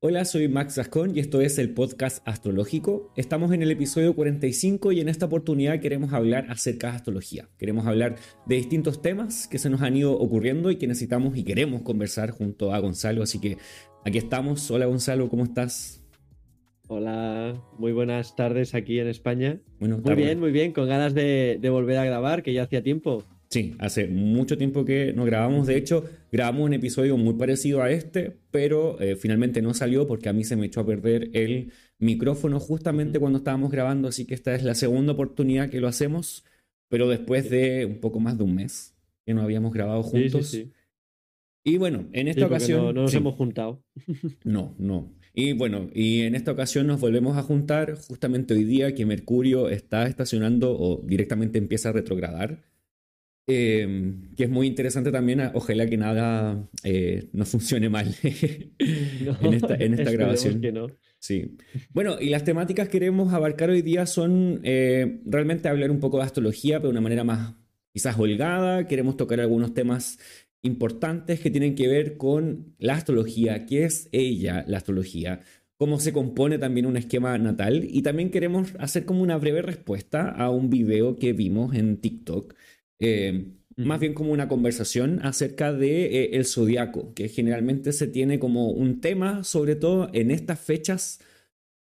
Hola, soy Max Zascón y esto es el podcast astrológico. Estamos en el episodio 45 y en esta oportunidad queremos hablar acerca de astrología. Queremos hablar de distintos temas que se nos han ido ocurriendo y que necesitamos y queremos conversar junto a Gonzalo. Así que aquí estamos. Hola Gonzalo, ¿cómo estás? Hola, muy buenas tardes aquí en España. Muy bien, muy bien, con ganas de, de volver a grabar, que ya hacía tiempo. Sí, hace mucho tiempo que no grabamos. De hecho, grabamos un episodio muy parecido a este, pero eh, finalmente no salió porque a mí se me echó a perder el micrófono justamente cuando estábamos grabando. Así que esta es la segunda oportunidad que lo hacemos, pero después de un poco más de un mes que no habíamos grabado juntos. Sí, sí, y bueno, en esta ocasión. No, nos hemos juntado. No, no. Y bueno, y en esta ocasión nos volvemos a juntar justamente hoy día que Mercurio está estacionando o directamente empieza a retrogradar. Em, que es muy interesante también, ojalá que nada eh, no funcione mal en esta, en esta grabación. Que no. Sí. Bueno, y las temáticas que queremos abarcar hoy día son eh, realmente hablar un poco de astrología, pero de una manera más quizás holgada. Queremos tocar algunos temas importantes que tienen que ver con la astrología, qué es ella, la astrología, cómo se compone también un esquema natal y también queremos hacer como una breve respuesta a un video que vimos en TikTok eh, más bien como una conversación acerca de eh, el zodiaco, que generalmente se tiene como un tema, sobre todo en estas fechas,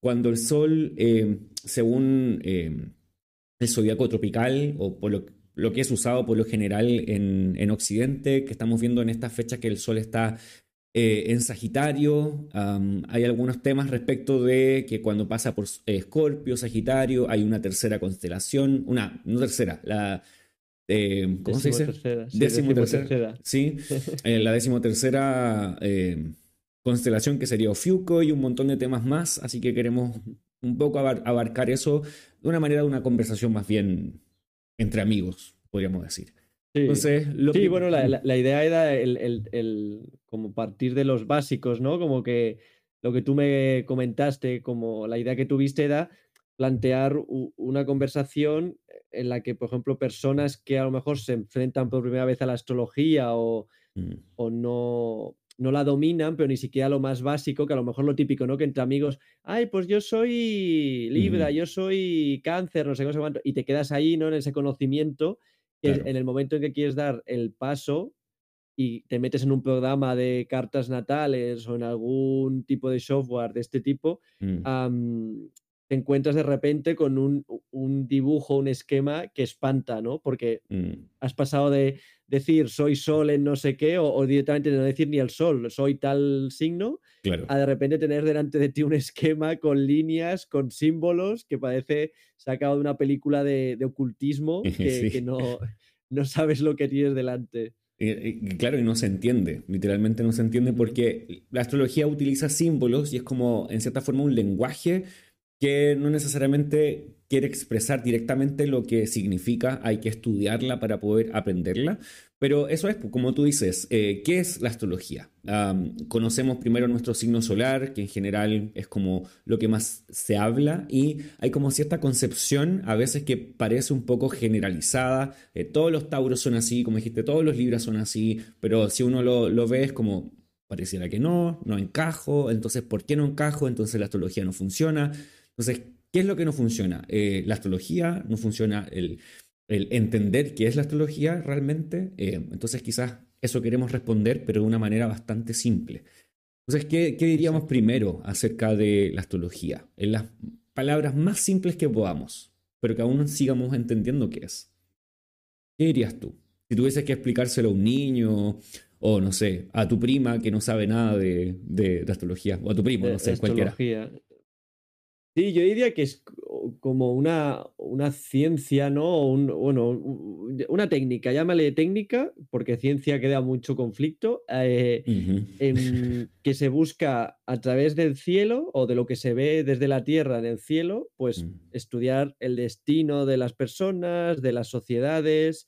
cuando el sol, eh, según el zodiaco tropical, o por lo, que es usado por lo general en, en, Occidente, que estamos viendo en estas fechas que el sol está en Sagitario, hay algunos temas respecto de que cuando pasa por Escorpio, Sagitario, hay una tercera constelación, una, no tercera, la eh, ¿Cómo se dice? Tercera, sí, décimo, tercera. Sí, eh, la decimotercera eh, constelación que sería Ofiuco y un montón de temas más. Así que queremos un poco abarcar eso de una manera de una conversación más bien entre amigos, podríamos decir. Sí, Entonces, sí bueno, la, la, idea era el, el, el, como partir de los básicos, ¿no? Como que lo que tú me comentaste, como la idea que tuviste era plantear una conversación en la que, por ejemplo, personas que a lo mejor se enfrentan por primera vez a la astrología o, mm. o no, no la dominan, pero ni siquiera lo más básico, que a lo mejor lo típico, ¿no? Que entre amigos, ay, pues yo soy Libra, yo soy cáncer, no sé, no cuánto, y te quedas ahí, ¿no? En ese conocimiento, en el momento en que quieres dar el paso y te metes en un programa de cartas natales o en algún tipo de software de este tipo, mm te encuentras de repente con un, un, dibujo, un esquema que espanta, ¿no? Porque mm. has pasado de decir soy sol en no sé qué o, directamente no decir ni el sol, soy tal signo, a de repente tener delante de ti un esquema con líneas, con símbolos que parece sacado de una película de, ocultismo que, que no, no sabes lo que tienes delante. claro, y no se entiende, literalmente no se entiende porque la astrología utiliza símbolos y es como, en cierta forma, un lenguaje que no necesariamente quiere expresar directamente lo que significa, hay que estudiarla para poder aprenderla, pero eso es, como tú dices, eh, ¿qué es la astrología? conocemos primero nuestro signo solar, que en general es como lo que más se habla, y hay como cierta concepción a veces que parece un poco generalizada, eh, todos los tauros son así, como dijiste, todos los libras son así, pero si uno lo, lo ve es como pareciera que no, no encajo, entonces ¿por qué no encajo? Entonces la astrología no funciona. Entonces, ¿qué es lo que no funciona? Eh, la astrología, no funciona el, entender qué es la astrología realmente. Eh, entonces, quizás eso queremos responder, pero de una manera bastante simple. Entonces, ¿qué, diríamos primero acerca de la astrología? En las palabras más simples que podamos, pero que aún sigamos entendiendo qué es. ¿Qué dirías tú? Si tuvieses que explicárselo a un niño, o no sé, a tu prima que no sabe nada de, de, astrología, o a tu primo, no sé, cualquiera. Sí, yo diría que es como una, una ciencia, ¿no? Un, bueno, una técnica, llámale técnica, porque ciencia queda mucho conflicto, eh, que se busca a través del cielo o de lo que se ve desde la Tierra en el cielo, pues mm. estudiar el destino de las personas, de las sociedades,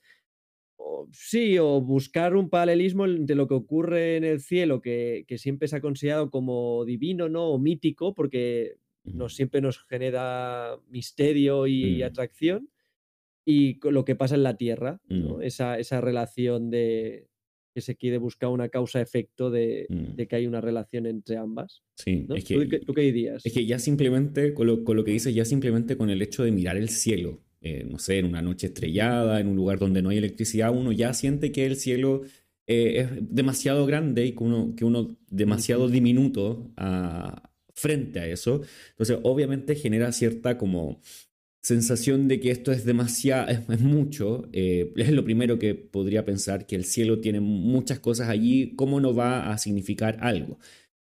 sí, o buscar un paralelismo de lo que ocurre en el cielo, que, que, siempre se ha considerado como divino, ¿no? O mítico, porque nos, siempre nos genera misterio y mm. atracción, y lo que pasa en la Tierra, mm. esa, esa, relación de que se quiere buscar una causa-efecto de, mm. de, que hay una relación entre ambas. Sí, es que, ¿Tú, qué, dirías? Es que ya simplemente, con lo, con lo, que dices, ya simplemente con el hecho de mirar el cielo, eh, no sé, en una noche estrellada, en un lugar donde no hay electricidad, uno ya siente que el cielo eh, es demasiado grande y que uno, que uno demasiado diminuto a, frente a eso. Entonces, obviamente genera cierta como sensación de que esto es demasiado, es, mucho. Eh, es lo primero que podría pensar, que el cielo tiene muchas cosas allí, ¿cómo no va a significar algo?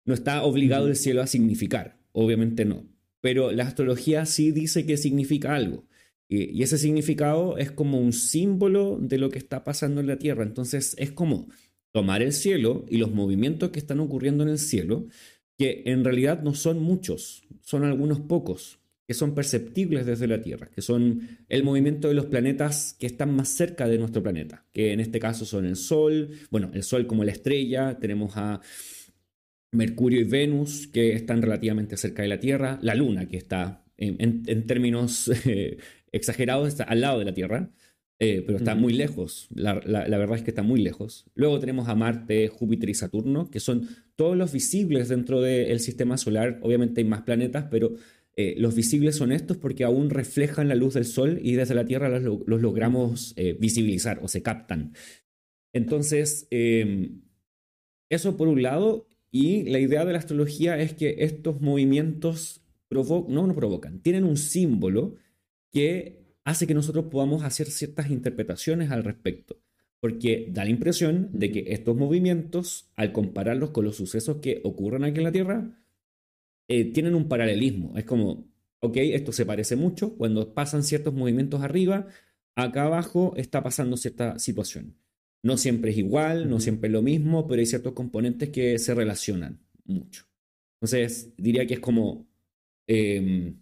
No está obligado el cielo a significar, obviamente no. Pero la astrología sí dice que significa algo. Y, ese significado es como un símbolo de lo que está pasando en la Tierra. Entonces es como tomar el cielo y los movimientos que están ocurriendo en el cielo, que en realidad no son muchos, son algunos pocos, que son perceptibles desde la Tierra, que son el movimiento de los planetas que están más cerca de nuestro planeta, que en este caso son el Sol, bueno, el Sol como la estrella, tenemos a Mercurio y Venus, que están relativamente cerca de la Tierra, la Luna, que está en, términos eh, exagerados, está al lado de la Tierra, eh, pero está muy lejos, la, verdad es que está muy lejos. Luego tenemos a Marte, Júpiter y Saturno, que son todos los visibles dentro del sistema solar, obviamente hay más planetas, pero eh, los visibles son estos porque aún reflejan la luz del Sol y desde la Tierra los, logramos eh, visibilizar o se captan. Entonces, em, eso por un lado, y la idea de la astrología es que estos movimientos no nos provocan, tienen un símbolo que hace que nosotros podamos hacer ciertas interpretaciones al respecto, porque da la impresión de que estos movimientos, al compararlos con los sucesos que ocurren aquí en la Tierra, eh, tienen un paralelismo. Es como, ok, esto se parece mucho, cuando pasan ciertos movimientos arriba, acá abajo está pasando cierta situación. No siempre es igual, no siempre es lo mismo, pero hay ciertos componentes que se relacionan mucho. Entonces, diría que es como em,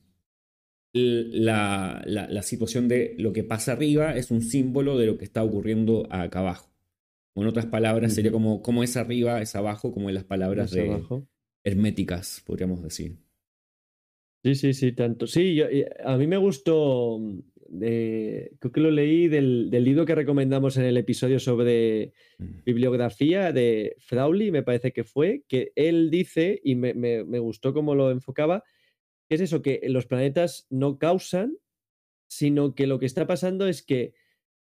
la, la, situación de lo que pasa arriba es un símbolo de lo que está ocurriendo acá abajo. en otras palabras, sería como, como es arriba, es abajo, como en las palabras de, abajo herméticas, podríamos decir. Sí, sí, sí, tanto. Sí, a mí me gustó, eh, creo que lo leí del, libro que recomendamos en el episodio sobre mm. bibliografía de Frauli, me parece que fue, que él dice, y me, me gustó cómo lo enfocaba, es eso, que los planetas no causan, sino que lo que está pasando es que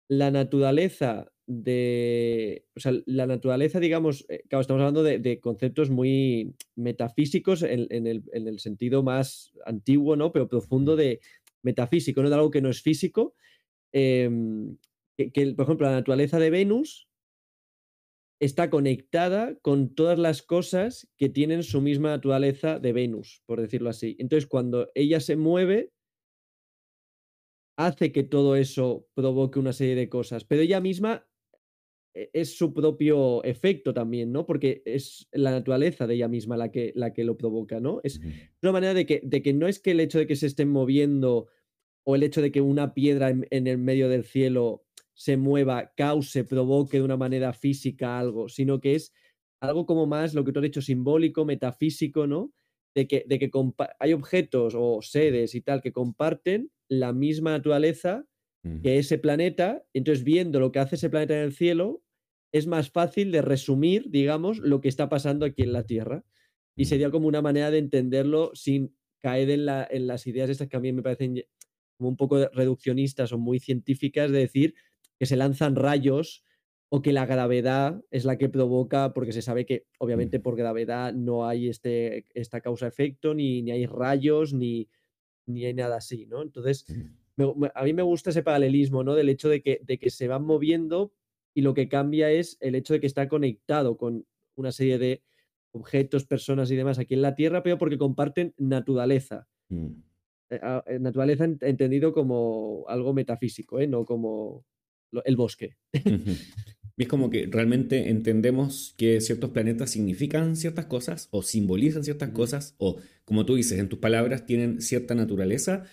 la naturaleza de, o sea, la naturaleza, digamos, eh, claro, estamos hablando de, conceptos muy metafísicos en, el, sentido más antiguo, ¿no? Pero profundo de metafísico, ¿no? De algo que no es físico. Em, que, por ejemplo, la naturaleza de Venus está conectada con todas las cosas que tienen su misma naturaleza de Venus, por decirlo así. Entonces, cuando ella se mueve, hace que todo eso provoque una serie de cosas, pero ella misma e, es su propio efecto también, ¿no? Porque es la naturaleza de ella misma la que, la que lo provoca, ¿no? Es una manera de que, de que no es que el hecho de que se estén moviendo o el hecho de que una piedra en, el medio del cielo se mueva, cause, provoque de una manera física algo, sino que es algo como más lo que tú has dicho, simbólico, metafísico, ¿no? De que, de que hay objetos o seres y tal que comparten la misma naturaleza que ese planeta, entonces viendo lo que hace ese planeta en el cielo, es más fácil de resumir, digamos, lo que está pasando aquí en la Tierra. Y sería como una manera de entenderlo sin caer en, la, en las ideas estas que a mí me parecen como un poco reduccionistas o muy científicas de decir que se lanzan rayos o que la gravedad es la que provoca, porque se sabe que obviamente por gravedad no hay este, esta causa-efecto, ni, ni hay rayos, ni, ni hay nada así, ¿no? Entonces, a mí me gusta ese paralelismo, ¿no? Del hecho de que, de que se van moviendo y lo que cambia es el hecho de que está conectado con una serie de objetos, personas y demás aquí en la Tierra, pero porque comparten naturaleza. Mm. Eh, ah, eh, naturaleza entendido como algo metafísico, ¿eh? no como el bosque. es como que realmente entendemos que ciertos planetas significan ciertas cosas o simbolizan ciertas cosas o, como tú dices, en tus palabras, tienen cierta naturaleza,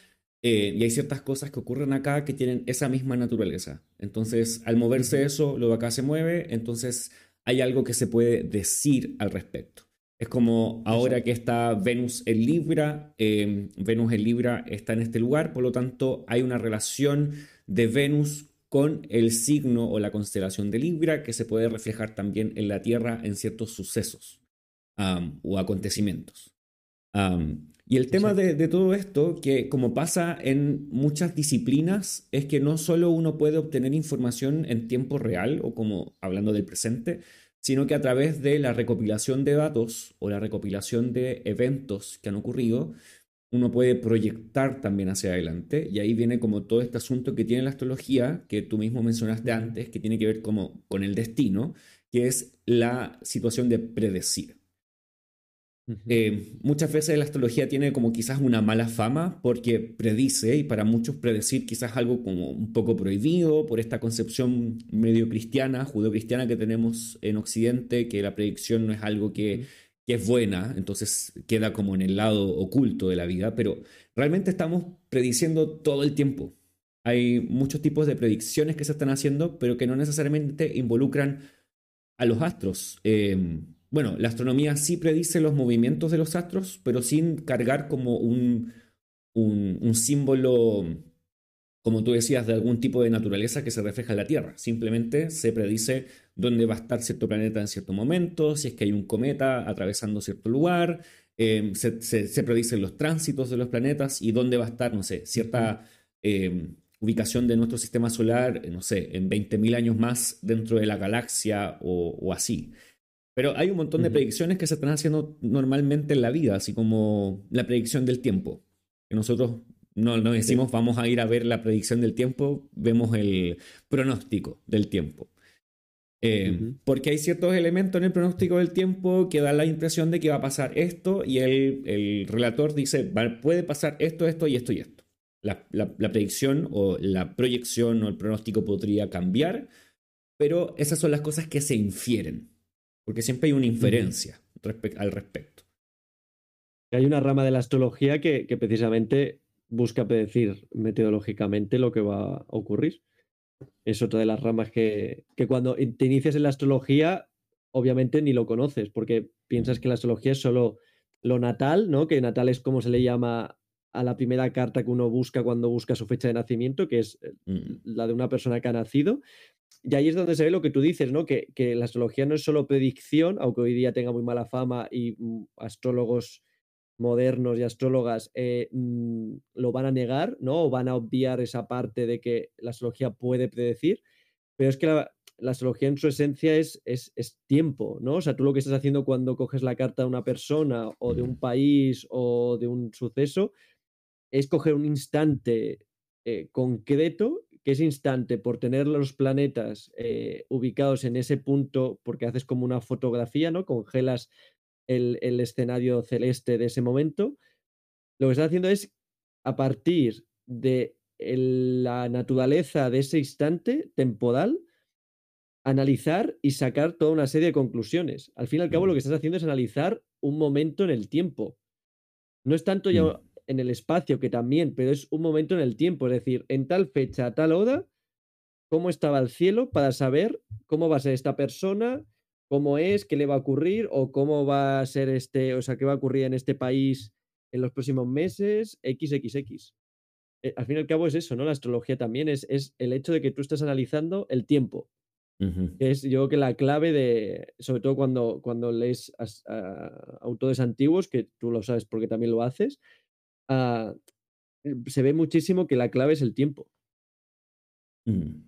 eh, y hay ciertas cosas que ocurren acá que tienen esa misma naturaleza. Entonces, al moverse eso, lo de acá se mueve, entonces hay algo que se puede decir al respecto. Es como ahora que está Venus en Libra, em, Venus en Libra está en este lugar, por lo tanto hay una relación de Venus con el signo o la constelación de Libra, que se puede reflejar también en la Tierra en ciertos sucesos o acontecimientos. y el tema de, todo esto, que como pasa en muchas disciplinas, es que no solo uno puede obtener información en tiempo real, o como hablando del presente, sino que a través de la recopilación de datos o la recopilación de eventos que han ocurrido, uno puede proyectar también hacia adelante. Y ahí viene como todo este asunto que tiene la astrología, que tú mismo mencionaste antes, que tiene que ver como con el destino, que es la situación de predecir. Eh, muchas veces la astrología tiene como quizás una mala fama porque predice y para muchos predecir quizás algo como un poco prohibido por esta concepción medio cristiana, judeocristiana que tenemos en Occidente, que la predicción no es algo que, que es buena, entonces queda como en el lado oculto de la vida, pero realmente estamos prediciendo todo el tiempo. Hay muchos tipos de predicciones que se están haciendo, pero que no necesariamente involucran a los astros. Eh, bueno, la astronomía sí predice los movimientos de los astros, pero sin cargar como un, un, símbolo, como tú decías, de algún tipo de naturaleza que se refleja en la Tierra. Simplemente se predice dónde va a estar cierto planeta en cierto momento, si es que hay un cometa atravesando cierto lugar, eh, se, se, predicen los tránsitos de los planetas y dónde va a estar, no sé, cierta eh, ubicación de nuestro sistema solar, no sé, en 20.000 años más dentro de la galaxia o, o así. Pero hay un montón de predicciones que se están haciendo normalmente en la vida, así como la predicción del tiempo. Que nosotros no, no decimos vamos a ir a ver la predicción del tiempo, vemos el pronóstico del tiempo. Eh, porque hay ciertos elementos en el pronóstico del tiempo que dan la impresión de que va a pasar esto y el, el relator dice, puede pasar esto, esto y esto y esto. La, la, la, predicción o la proyección o el pronóstico podría cambiar, pero esas son las cosas que se infieren porque siempre hay una inferencia al respecto. Hay una rama de la astrología que, precisamente busca predecir metodológicamente lo que va a ocurrir. Es otra de las ramas que, que, cuando te inicias en la astrología, obviamente ni lo conoces, porque piensas que la astrología es solo lo natal, ¿no? Que natal es como se le llama a la primera carta que uno busca cuando busca su fecha de nacimiento, que es eh, la de una persona que ha nacido. Y ahí es donde se ve lo que tú dices, ¿no? Que, la astrología no es solo predicción, aunque hoy día tenga muy mala fama y mm, astrólogos modernos y astrólogas eh, mm, lo van a negar, ¿no? O van a obviar esa parte de que la astrología puede predecir, pero es que la, astrología en su esencia es, es, es, tiempo, ¿no? O sea, tú lo que estás haciendo cuando coges la carta de una persona o de un mm. país o de un suceso es coger un instante eh, concreto que ese instante, por tener los planetas eh, ubicados en ese punto, porque haces como una fotografía, ¿no? Congelas el, escenario celeste de ese momento, lo que estás haciendo es, a partir de la naturaleza de ese instante temporal, analizar y sacar toda una serie de conclusiones. Al fin y al cabo, lo que estás haciendo es analizar un momento en el tiempo. No es tanto ya mm en el espacio, que también, pero es un momento en el tiempo, es decir, en tal fecha, a tal hora, cómo estaba el cielo para saber cómo va a ser esta persona, cómo es, qué le va a ocurrir o cómo va a ser este, o sea, qué va a ocurrir en este país en los próximos meses, XXX. Eh, al fin y al cabo es eso, ¿no? La astrología también es, es el hecho de que tú estás analizando el tiempo. Es yo creo que la clave de, sobre todo cuando, cuando lees autores antiguos, que tú lo sabes porque también lo haces, Ah, se ve muchísimo que la clave es el tiempo. Mm.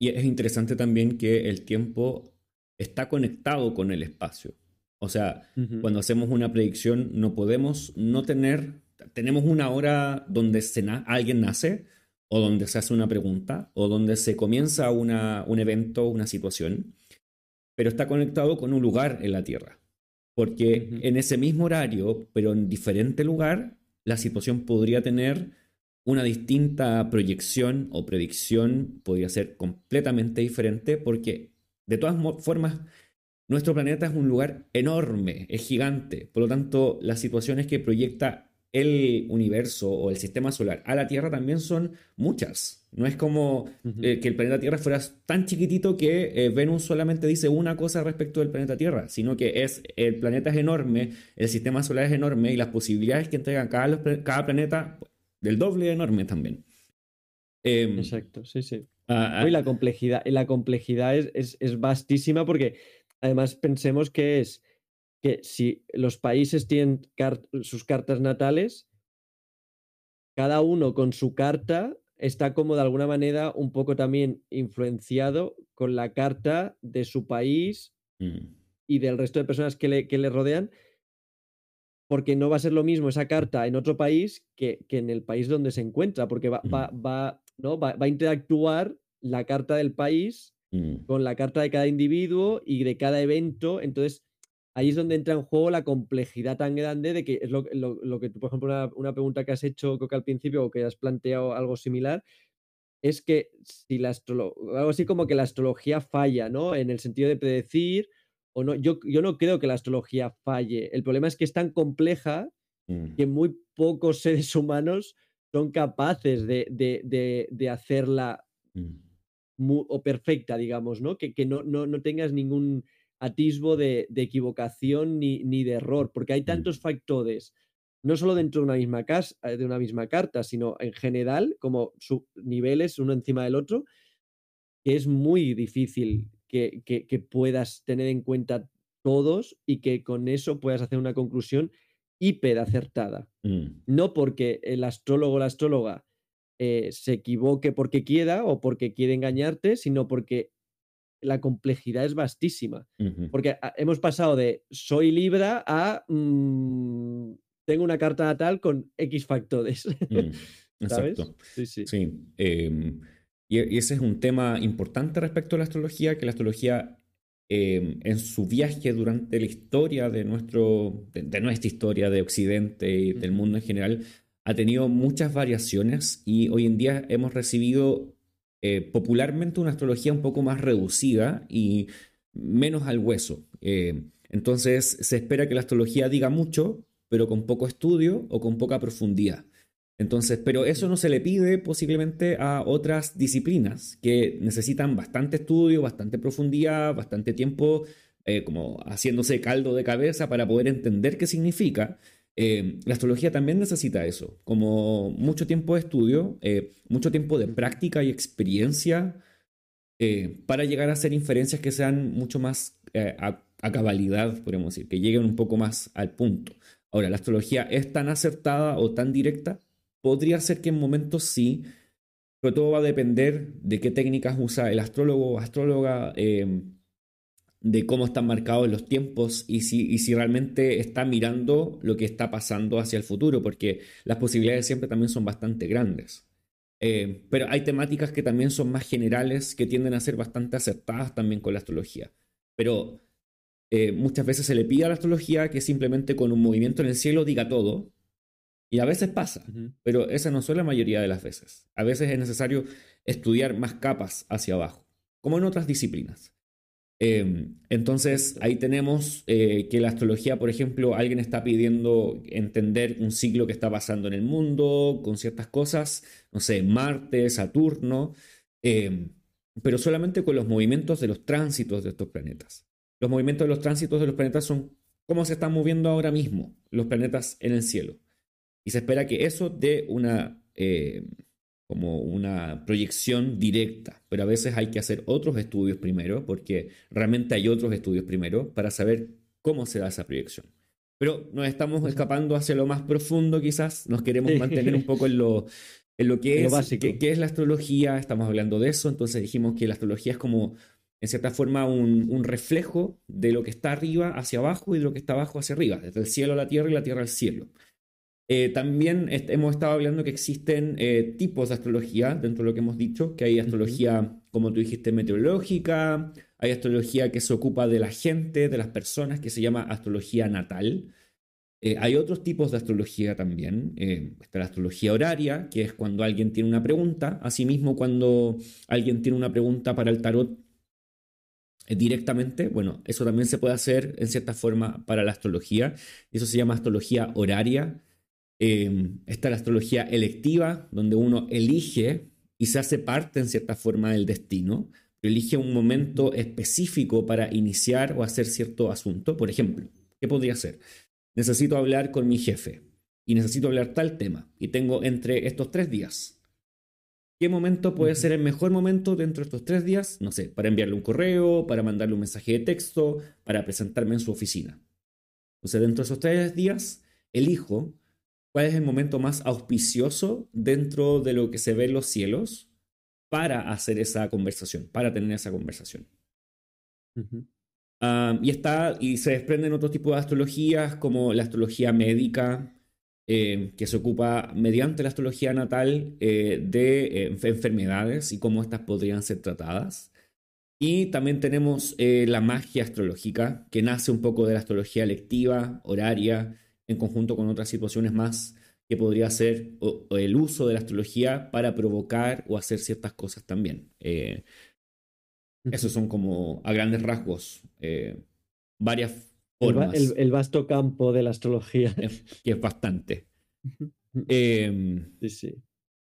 Y es interesante también que el tiempo está conectado con el espacio. O sea, cuando hacemos una predicción no podemos no tener, tenemos una hora donde se alguien nace o donde se hace una pregunta o donde se comienza una, un evento, una situación, pero está conectado con un lugar en la Tierra. Porque en ese mismo horario, pero en diferente lugar, la situación podría tener una distinta proyección o predicción, podría ser completamente diferente, porque de todas formas, nuestro planeta es un lugar enorme, es gigante, por lo tanto, las situaciones que proyecta el universo o el sistema solar a la Tierra también son muchas. No es como eh, que el planeta Tierra fuera tan chiquitito que eh, Venus solamente dice una cosa respecto del planeta Tierra, sino que es el planeta es enorme, el sistema solar es enorme y las posibilidades que entregan cada, cada planeta del doble enorme también. Em, Exacto, sí, sí. Ah, y la ah. complejidad, la complejidad es, es, vastísima porque además pensemos que es que si los países tienen sus cartas natales, cada uno con su carta está como de alguna manera un poco también influenciado con la carta de su país mm. y del resto de personas que le, que le, rodean, porque no va a ser lo mismo esa carta en otro país que, que en el país donde se encuentra, porque va, va, mm. va, ¿no? va, a interactuar la carta del país mm. con la carta de cada individuo y de cada evento. Entonces, ahí es donde entra en juego la complejidad tan grande de que es lo, lo, que tú, por ejemplo, una, pregunta que has hecho, creo que al principio, o que has planteado algo similar, es que si la algo así como que la astrología falla, ¿no? En el sentido de predecir o no. Yo, yo no creo que la astrología falle. El problema es que es tan compleja mm. que muy pocos seres humanos son capaces de, de, de, hacerla mm. o perfecta, digamos, ¿no? Que, que no, no, no tengas ningún atisbo de, equivocación ni, ni, de error, porque hay mm. tantos factores, no solo dentro de una, misma casa, eh, de una misma carta, sino en general, como niveles uno encima del otro, que es muy difícil que, que, puedas tener en cuenta todos y que con eso puedas hacer una conclusión hiper acertada. Mm. No porque el astrólogo o la astróloga eh, se equivoque porque quiera o porque quiere engañarte, sino porque la complejidad es vastísima. Porque ah, hemos pasado de soy Libra a mm, tengo una carta natal con X factores. Mm, exacto. Sí, sí. sí. Em, y, ese es un tema importante respecto a la astrología, que la astrología em, en su viaje durante la historia de, nuestro, de, nuestra historia de Occidente y del mundo en general, ha tenido muchas variaciones y hoy en día hemos recibido eh, popularmente una astrología un poco más reducida y menos al hueso. Eh, entonces se espera que la astrología diga mucho, pero con poco estudio o con poca profundidad. Entonces, pero eso no se le pide posiblemente a otras disciplinas que necesitan bastante estudio, bastante profundidad, bastante tiempo eh, como haciéndose caldo de cabeza para poder entender qué significa. Eh, la astrología también necesita eso, como mucho tiempo de estudio, eh, mucho tiempo de práctica y experiencia para llegar a hacer inferencias que sean mucho más a, cabalidad, podríamos decir, que lleguen un poco más al punto. Ahora, ¿la astrología es tan acertada o tan directa? Podría ser que en momentos sí, pero todo va a depender de qué técnicas usa el astrólogo o astróloga de cómo están marcados los tiempos y si, realmente está mirando lo que está pasando hacia el futuro, porque las posibilidades siempre también son bastante grandes. Eh, pero hay temáticas que también son más generales, que tienden a ser bastante acertadas también con la astrología. Pero eh, muchas veces se le pide a la astrología que simplemente con un movimiento en el cielo diga todo. Y a veces pasa, pero esa no son la mayoría de las veces. A veces es necesario estudiar más capas hacia abajo, como en otras disciplinas. Em, entonces ahí tenemos eh, que la astrología, por ejemplo, alguien está pidiendo entender un ciclo que está pasando en el mundo con ciertas cosas, no sé, Marte, Saturno, em, pero solamente con los movimientos de los tránsitos de estos planetas. Los movimientos de los tránsitos de los planetas son cómo se están moviendo ahora mismo los planetas en el cielo. Y se espera que eso dé una... Eh, como una proyección directa, pero a veces hay que hacer otros estudios primero, porque realmente hay otros estudios primero para saber cómo se da esa proyección. Pero nos estamos escapando hacia lo más profundo quizás, nos queremos mantener un poco en lo, en lo que es, qué, es la astrología, estamos hablando de eso, entonces dijimos que la astrología es como, en cierta forma, un, un reflejo de lo que está arriba hacia abajo y de lo que está abajo hacia arriba, desde el cielo a la tierra y la tierra al cielo. Eh, también hemos estado hablando que existen eh, tipos de astrología, dentro de lo que hemos dicho, que hay astrología, como tú dijiste, meteorológica, hay astrología que se ocupa de la gente, de las personas, que se llama astrología natal. Eh, hay otros tipos de astrología también. está la astrología horaria, que es cuando alguien tiene una pregunta. Asimismo, cuando alguien tiene una pregunta para el tarot directamente, bueno, eso también se puede hacer en cierta forma para la astrología. Eso se llama astrología horaria. Em, está la astrología electiva, donde uno elige y se hace parte en cierta forma del destino, elige un momento específico para iniciar o hacer cierto asunto. Por ejemplo, ¿qué podría ser? Necesito hablar con mi jefe y necesito hablar tal tema y tengo entre estos tres días. ¿Qué momento puede ser el mejor momento dentro de estos tres días? No sé, para enviarle un correo, para mandarle un mensaje de texto, para presentarme en su oficina. Entonces, dentro de esos tres días, elijo cuál es el momento más auspicioso dentro de lo que se ve en los cielos para hacer esa conversación, para tener esa conversación. y está, y se desprenden otros tipos de astrologías, como la astrología médica, eh, que se ocupa mediante la astrología natal eh, de eh, enfermedades y cómo estas podrían ser tratadas. Y también tenemos la magia astrológica, que nace un poco de la astrología lectiva, horaria, en conjunto con otras situaciones más, que podría ser el uso de la astrología para provocar o hacer ciertas cosas también. esos son como a grandes rasgos varias el, vasto campo de la astrología. Que es bastante. Em, sí, sí.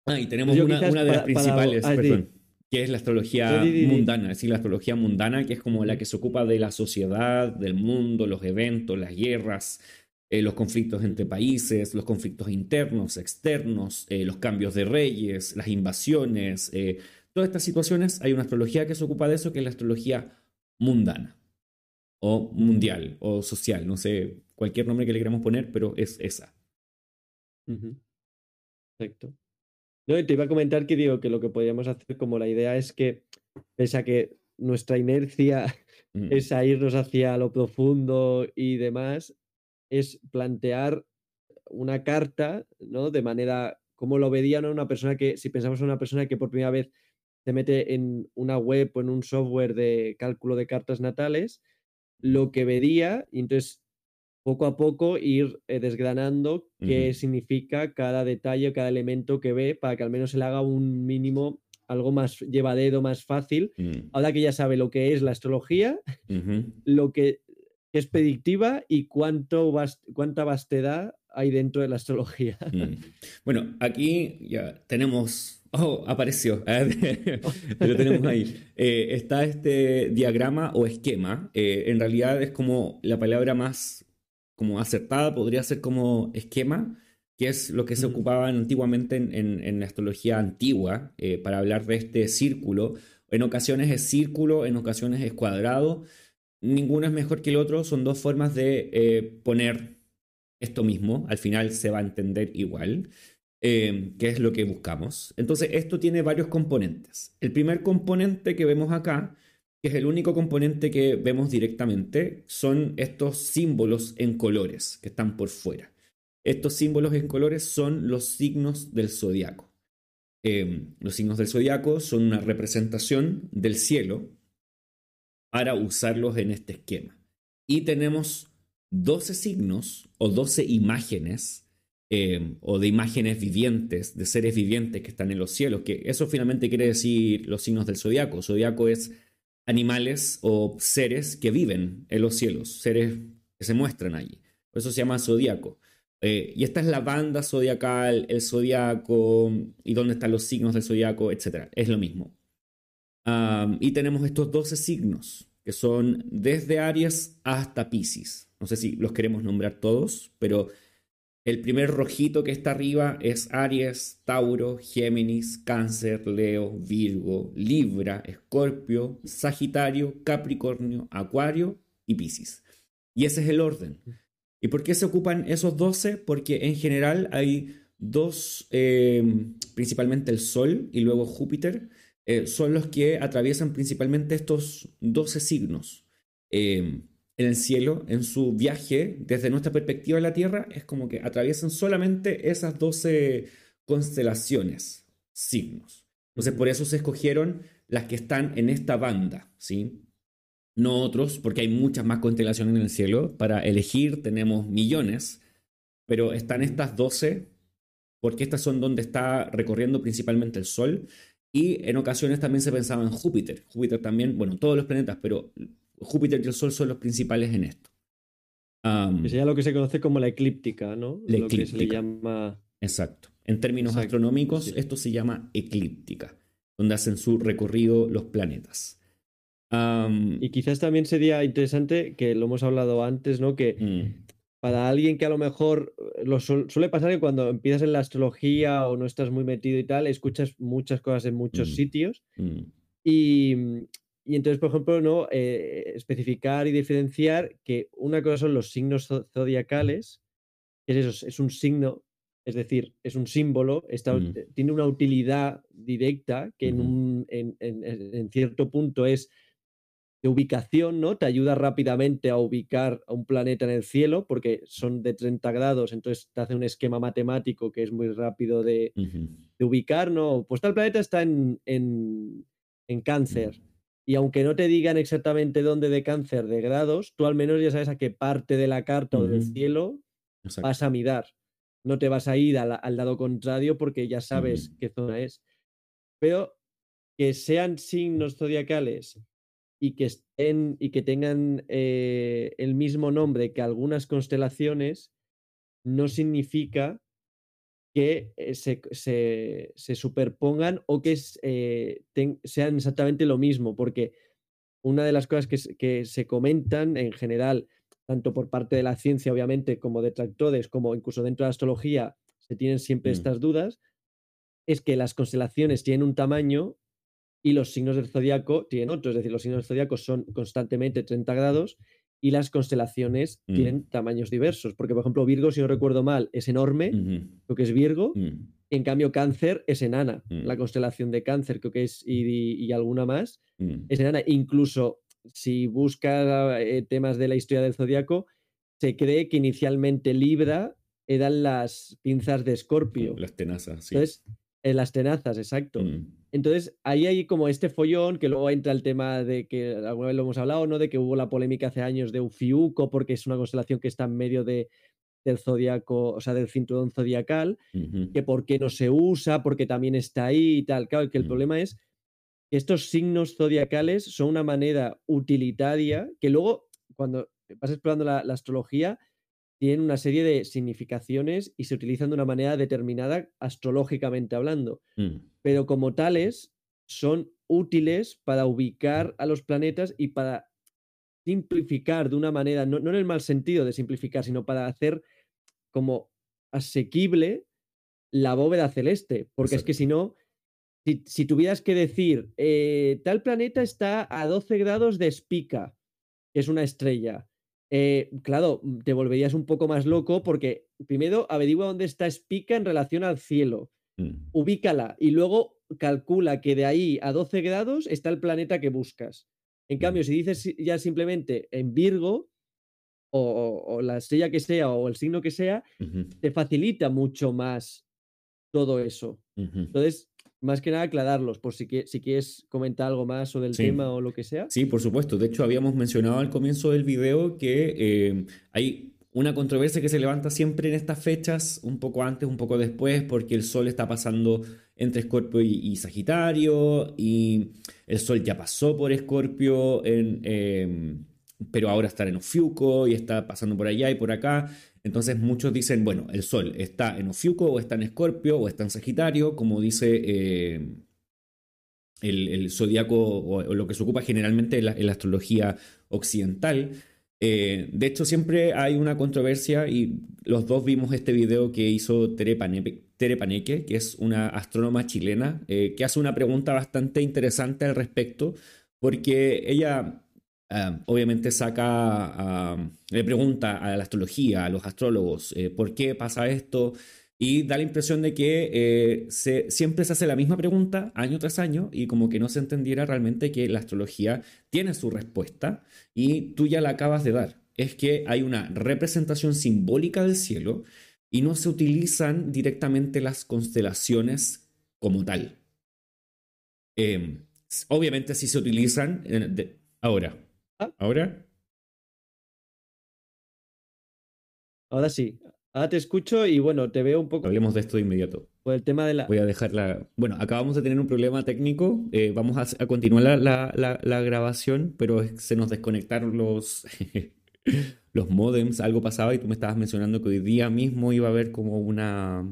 Ah, y tenemos una, de las principales, ah, perdón, que es la astrología mundana, es decir, la astrología mundana, que es como la que se ocupa de la sociedad, del mundo, los eventos, las guerras, eh, los conflictos entre países, los conflictos internos, externos, eh, los cambios de reyes, las invasiones, eh, todas estas situaciones, hay una astrología que se ocupa de eso, que es la astrología mundana o mundial o social, no sé, cualquier nombre que le queramos poner, pero es esa. Perfecto. No, te iba a comentar que digo que lo que podríamos hacer como la idea es que, pese a que nuestra inercia mm. es a irnos hacia lo profundo y demás, es plantear una carta, ¿no? De manera, como lo vería una persona que, si pensamos en una persona que por primera vez se mete en una web o en un software de cálculo de cartas natales, lo que vería, y entonces poco a poco ir eh, desgranando qué significa cada detalle, cada elemento que ve, para que al menos se le haga un mínimo, algo más llevadero, más fácil. Mm. Ahora que ya sabe lo que es la astrología, lo que es predictiva y cuánto cuánta vastedad hay dentro de la astrología. Mm. Bueno, aquí ya tenemos Oh, apareció. Lo tenemos ahí. Eh, está este diagrama o esquema. Eh, en realidad es como la palabra más como acertada, podría ser como esquema, que es lo que se ocupaba antiguamente en, la astrología antigua eh, para hablar de este círculo. En ocasiones es círculo, en ocasiones es cuadrado. Ninguno es mejor que el otro. Son dos formas de poner esto mismo. Al final se va a entender igual. Em, que es lo que buscamos. Entonces, esto tiene varios componentes. El primer componente que vemos acá, que es el único componente que vemos directamente, son estos símbolos en colores que están por fuera. Estos símbolos en colores son los signos del zodiaco. Em, los signos del zodiaco son una representación del cielo para usarlos en este esquema. Y tenemos 12 signos o 12 imágenes Em, o de imágenes vivientes, de seres vivientes que están en los cielos, que eso finalmente quiere decir los signos del zodiaco. Zodiaco es animales o seres que viven en los cielos, seres que se muestran allí. Por eso se llama zodiaco. Eh, y esta es la banda zodiacal, el zodiaco, y dónde están los signos del zodiaco, etc. Es lo mismo. Y tenemos estos 12 signos, que son desde Aries hasta Pisces. No sé si los queremos nombrar todos, pero el primer rojito que está arriba es Aries, Tauro, Géminis, Cáncer, Leo, Virgo, Libra, Escorpio, Sagitario, Capricornio, Acuario y Piscis. Y ese es el orden. ¿Y por qué se ocupan esos 12? Porque en general hay dos, eh, principalmente el Sol y luego Júpiter, eh, son los que atraviesan principalmente estos 12 signos. Eh, en el cielo, en su viaje, desde nuestra perspectiva de la Tierra, es como que atraviesan solamente esas 12 constelaciones, signos. Entonces, por eso se escogieron las que están en esta banda, ¿sí? No otros, porque hay muchas más constelaciones en el cielo. Para elegir tenemos millones, pero están estas 12, porque estas son donde está recorriendo principalmente el Sol. Y en ocasiones también se pensaba en Júpiter. Júpiter también, bueno, todos los planetas, pero Júpiter y el Sol son los principales en esto. Um, sería lo que se conoce como la eclíptica, ¿no? La eclíptica. llama... Exacto. En términos astronómicos, esto se llama eclíptica, donde hacen su recorrido los planetas. y quizás también sería interesante, que lo hemos hablado antes, ¿no? Que mm. Para alguien que a lo mejor eh, lo suele pasar que cuando empiezas en la astrología o no estás muy metido y tal, escuchas muchas cosas en muchos mm, sitios. Mm. Y, y, entonces, por ejemplo, ¿no? Eh, especificar y diferenciar que una cosa son los signos zodiacales, que es eso, es un signo, es decir, es un símbolo, mm. eh, tiene una utilidad directa que en, un, en, en cierto punto es de ubicación, ¿no? Te ayuda rápidamente a ubicar a un planeta en el cielo porque son de 30 grados, entonces te hace un esquema matemático que es muy rápido de, ubicar, ¿no? Pues tal planeta está en, en, cáncer. Y aunque no te digan exactamente dónde de cáncer de grados, tú al menos ya sabes a qué parte de la carta o del cielo vas a mirar. No te vas a ir al, al lado contrario porque ya sabes qué zona es. Pero que sean signos zodiacales y que estén y que tengan eh, el mismo nombre que algunas constelaciones no significa que eh, se, superpongan o que eh, sean exactamente lo mismo, porque una de las cosas que, se comentan en general, tanto por parte de la ciencia, obviamente, como detractores, como incluso dentro de la astrología, se tienen siempre mm. estas dudas, es que las constelaciones tienen un tamaño y los signos del zodiaco tienen otro, es decir, los signos del zodiaco son constantemente 30 grados y las constelaciones mm. tienen tamaños diversos, porque por ejemplo Virgo, si no recuerdo mal, es enorme, lo que es Virgo, mm. en cambio Cáncer es enana, la mm. constelación de Cáncer creo que es y, alguna más, es enana, incluso si buscas eh, temas de la historia del zodiaco, se cree que inicialmente Libra eran las pinzas de Escorpio. Las tenazas, sí. Entonces, en las tenazas, exacto. Entonces, ahí hay como este follón que luego entra el tema de que alguna vez lo hemos hablado, ¿no? De que hubo la polémica hace años de Ufiuco, porque es una constelación que está en medio de, del zodiaco, o sea, del cinturón zodiacal, que por qué no se usa, porque también está ahí y tal. Claro, que el mm. problema es que estos signos zodiacales son una manera utilitaria que luego, cuando vas explorando la, astrología, tienen una serie de significaciones y se utilizan de una manera determinada astrológicamente hablando. Mm pero como tales son útiles para ubicar a los planetas y para simplificar de una manera, no, en el mal sentido de simplificar, sino para hacer como asequible la bóveda celeste, porque es que si no, si, tuvieras que decir, eh, tal planeta está a 12 grados de Spica, que es una estrella, eh, claro, te volverías un poco más loco porque primero averigua dónde está Spica en relación al cielo. Mm. ubícala y luego calcula que de ahí a 12 grados está el planeta que buscas. En mm. cambio, si dices ya simplemente en Virgo, o, la estrella que sea, o el signo que sea, te facilita mucho más todo eso. Entonces, más que nada aclararlos, por si, si quieres comentar algo más sobre el tema o lo que sea. Sí, por supuesto. De hecho, habíamos mencionado al comienzo del video que eh, hay una controversia que se levanta siempre en estas fechas, un poco antes, un poco después, porque el Sol está pasando entre Escorpio y, Sagitario, y el Sol ya pasó por Escorpio, em, pero ahora está en Ofiuco y está pasando por allá y por acá. Entonces muchos dicen, bueno, el Sol está en Ofiuco o está en Escorpio o está en Sagitario, como dice em, el, el zodiaco o, lo que se ocupa generalmente en la astrología occidental. Eh, de hecho, siempre hay una controversia y los dos vimos este video que hizo Tere, Paneque, que es una astrónoma chilena, eh, que hace una pregunta bastante interesante al respecto, porque ella ah, obviamente saca, ah, le pregunta a la astrología, a los astrólogos, eh, ¿por qué pasa esto? Y da la impresión de que eh, siempre se hace la misma pregunta año tras año y como que no se entendiera realmente que la astrología tiene su respuesta y tú ya la acabas de dar. Es que hay una representación simbólica del cielo y no se utilizan directamente las constelaciones como tal. Em, obviamente sí se utilizan ahora. Ah. ¿Ahora? Ahora sí. Ahora te escucho y bueno, te veo un poco. Hablemos de esto de inmediato. Por el tema de la. Voy a dejarla. Bueno, acabamos de tener un problema técnico. Eh, vamos a, continuar la, grabación, pero se nos desconectaron los, los modems. Algo pasaba y tú me estabas mencionando que hoy día mismo iba a haber como una.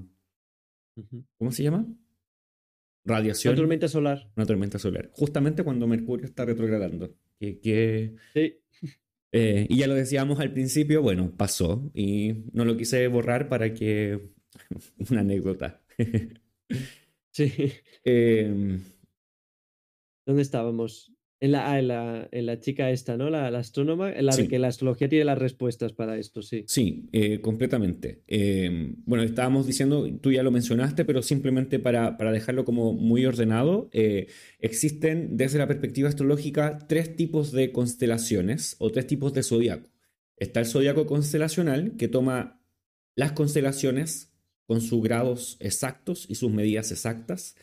¿Cómo se llama? Radiación. Una tormenta solar. Una tormenta solar. Justamente cuando Mercurio está retrogradando. Que, Sí. Eh, y ya lo decíamos al principio, bueno, pasó y no lo quise borrar para que... Una anécdota. sí. Eh, ¿Dónde estábamos? En la, ah, en la, en la chica esta, ¿no? La, la astrónoma, la que la astrología tiene las respuestas para esto, sí. Sí, eh, completamente. Em, bueno, estábamos diciendo, tú ya lo mencionaste, pero simplemente para, para dejarlo como muy ordenado, eh, existen desde la perspectiva astrológica tres tipos de constelaciones o tres tipos de zodiaco. Está el zodiaco constelacional, que toma las constelaciones con sus grados exactos y sus medidas exactas.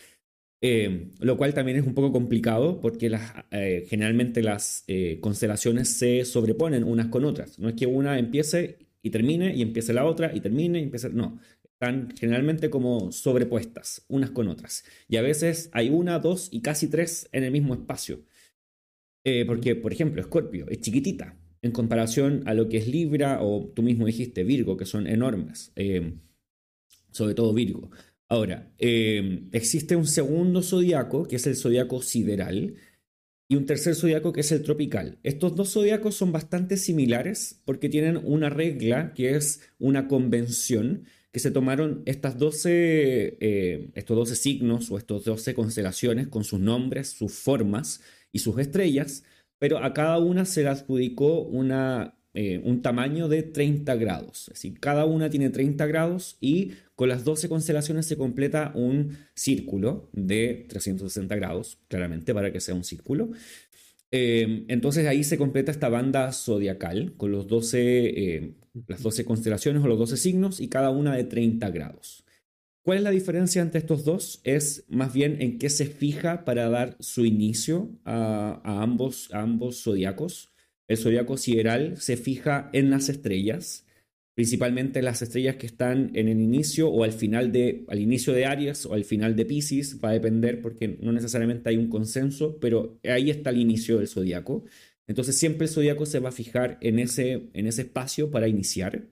Eh, lo cual también es un poco complicado porque eh, generalmente las eh, constelaciones se sobreponen unas con otras. No es que una empiece y termine y empiece la otra y termine y empiece... No, están generalmente como sobrepuestas unas con otras. Y a veces hay una, dos y casi tres en el mismo espacio. porque, por ejemplo, Escorpio es chiquitita en comparación a lo que es Libra o tú mismo dijiste Virgo, que son enormes. sobre todo Virgo. Ahora, em, existe un segundo zodiaco, que es el zodiaco sideral, y un tercer zodiaco que es el tropical. Estos dos zodiacos son bastante similares porque tienen una regla que es una convención que se tomaron estas 12, eh, estos 12 signos o estos 12 constelaciones con sus nombres, sus formas y sus estrellas, pero a cada una se le adjudicó una eh, un tamaño de 30 grados. Es decir, cada una tiene 30 grados y con las 12 constelaciones se completa un círculo de 360 grados, claramente, para que sea un círculo. Eh, entonces ahí se completa esta banda zodiacal con los 12, eh, las 12 constelaciones o los 12 signos y cada una de 30 grados. ¿Cuál es la diferencia entre estos dos? Es más bien en qué se fija para dar su inicio a, ambos, a ambos zodiacos. El zodiaco sideral se fija en las estrellas, principalmente las estrellas que están en el inicio o al final de al inicio de Aries o al final de Pisces, va a depender porque no necesariamente hay un consenso, pero ahí está el inicio del zodiaco. Entonces siempre el zodiaco se va a fijar en ese, en ese espacio para iniciar.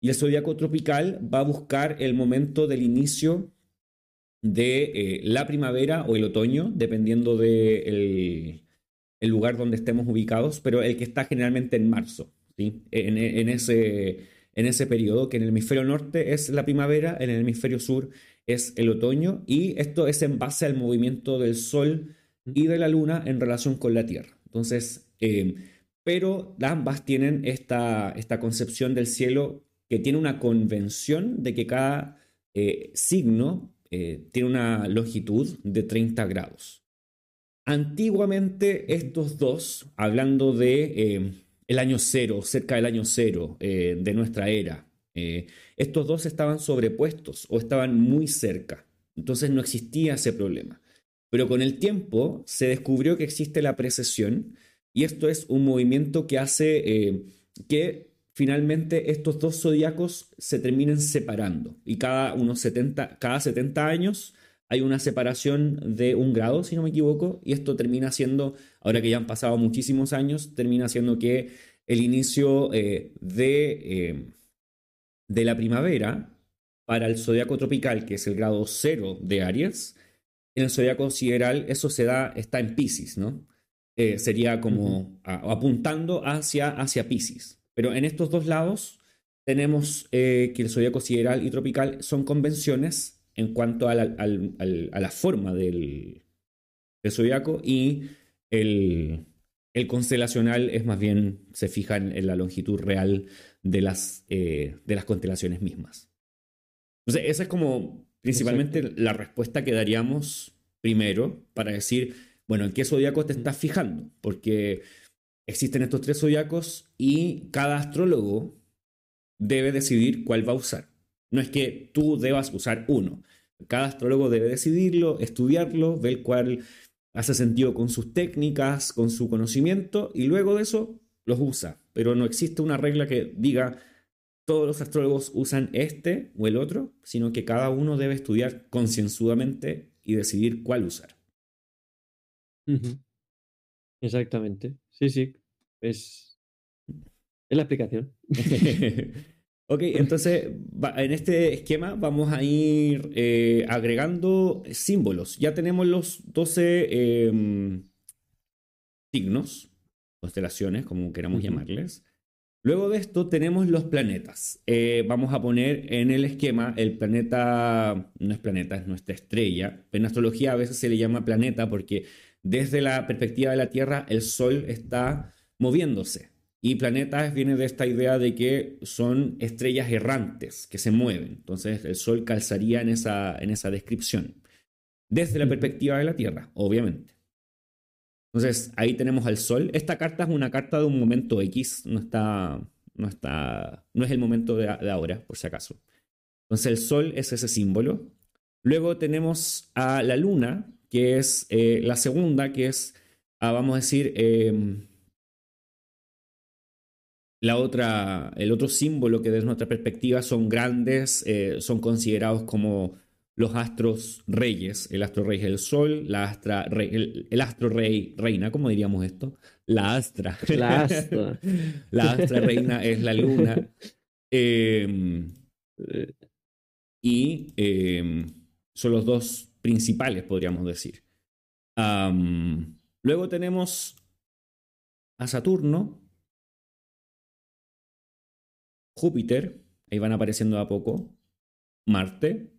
Y el zodiaco tropical va a buscar el momento del inicio de eh, la primavera o el otoño, dependiendo del el lugar donde estemos ubicados, pero el que está generalmente en marzo, ¿sí? en, ese, en ese periodo, que en el hemisferio norte es la primavera, en el hemisferio sur es el otoño, y esto es en base al movimiento del Sol y de la Luna en relación con la Tierra. Entonces, eh, pero ambas tienen esta, esta concepción del cielo que tiene una convención de que cada eh, signo eh, tiene una longitud de 30 grados. Antiguamente estos dos, hablando de eh, el año cero, cerca del año cero eh, de nuestra era, eh, estos dos estaban sobrepuestos o estaban muy cerca. Entonces no existía ese problema. Pero con el tiempo se descubrió que existe la precesión y esto es un movimiento que hace que finalmente estos dos zodiacos se terminen separando y cada unos 70, cada 70 años hay una separación de un grado, si no me equivoco, y esto termina siendo, ahora que ya han pasado muchísimos años, termina siendo que el inicio eh, de, eh, de la primavera para el zodiaco tropical, que es el grado cero de Aries, en el zodiaco sideral eso se da, está en Pisces, ¿no? Eh, sería como apuntando hacia, hacia Pisces. Pero en estos dos lados tenemos que el zodiaco sideral y tropical son convenciones en cuanto a la, forma del, zodiaco y el, constelacional es más bien, se fija en, la longitud real de las, eh, de las constelaciones mismas. Entonces, esa es como principalmente la respuesta que daríamos primero para decir, bueno, ¿en qué zodiaco te estás fijando? Porque existen estos tres zodiacos y cada astrólogo debe decidir cuál va a usar. No es que tú debas usar uno. Cada astrólogo debe decidirlo, estudiarlo, ver cuál hace sentido con sus técnicas, con su conocimiento, y luego de eso los usa. Pero no existe una regla que diga todos los astrólogos usan este o el otro, sino que cada uno debe estudiar concienzudamente y decidir cuál usar. Exactamente. Sí, sí. Es, es la explicación. Ok, entonces en este esquema vamos a ir eh, agregando símbolos. Ya tenemos los 12 em, signos constelaciones, como queramos llamarles. Luego de esto tenemos los planetas. Eh, vamos a poner en el esquema el planeta, no es planeta, es nuestra estrella. En astrología a veces se le llama planeta porque desde la perspectiva de la Tierra el Sol está moviéndose. Y planetas viene de esta idea de que son estrellas errantes que se mueven. Entonces el Sol calzaría en esa, en esa descripción. Desde la perspectiva de la Tierra, obviamente. Entonces, ahí tenemos al Sol. Esta carta es una carta de un momento X, no está, no está, no es el momento de, ahora, por si acaso. Entonces, el Sol es ese símbolo. Luego tenemos a la Luna, que es eh, la segunda, que es, ah, vamos a decir, em, la otra, el otro símbolo que desde nuestra perspectiva son grandes, eh, son considerados como los astros reyes. El astro rey es el sol, la astra, el, astro rey reina, ¿cómo diríamos esto? La astra. La astra. la astra reina es la luna. Em, y em, son los dos principales, podríamos decir. luego tenemos a Saturno, Júpiter, ahí van apareciendo a poco, Marte,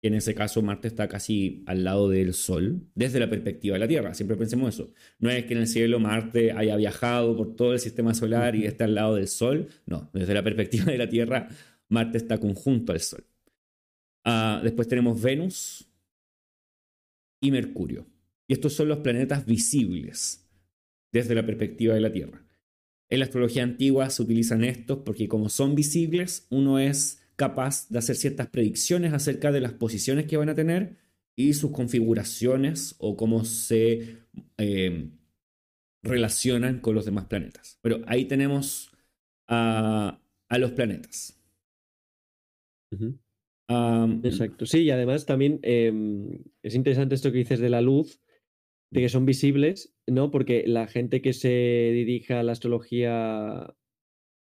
en ese caso Marte está casi al lado del Sol, desde la perspectiva de la Tierra. Siempre pensemos eso. No es que en el cielo Marte haya viajado por todo el sistema solar y esté al lado del Sol. No, desde la perspectiva de la Tierra, Marte está conjunto al Sol. Ah, después tenemos Venus y Mercurio. Y estos son los planetas visibles desde la perspectiva de la Tierra. En la astrología antigua se utilizan estos porque como son visibles, uno es capaz de hacer ciertas predicciones acerca de las posiciones que van a tener y sus configuraciones o cómo se eh, relacionan con los demás planetas. Pero ahí tenemos a, los planetas. Exacto. Sí, y además también em, es interesante esto que dices de la luz, de que son visibles, ¿no? Porque la gente que se dirija a la astrología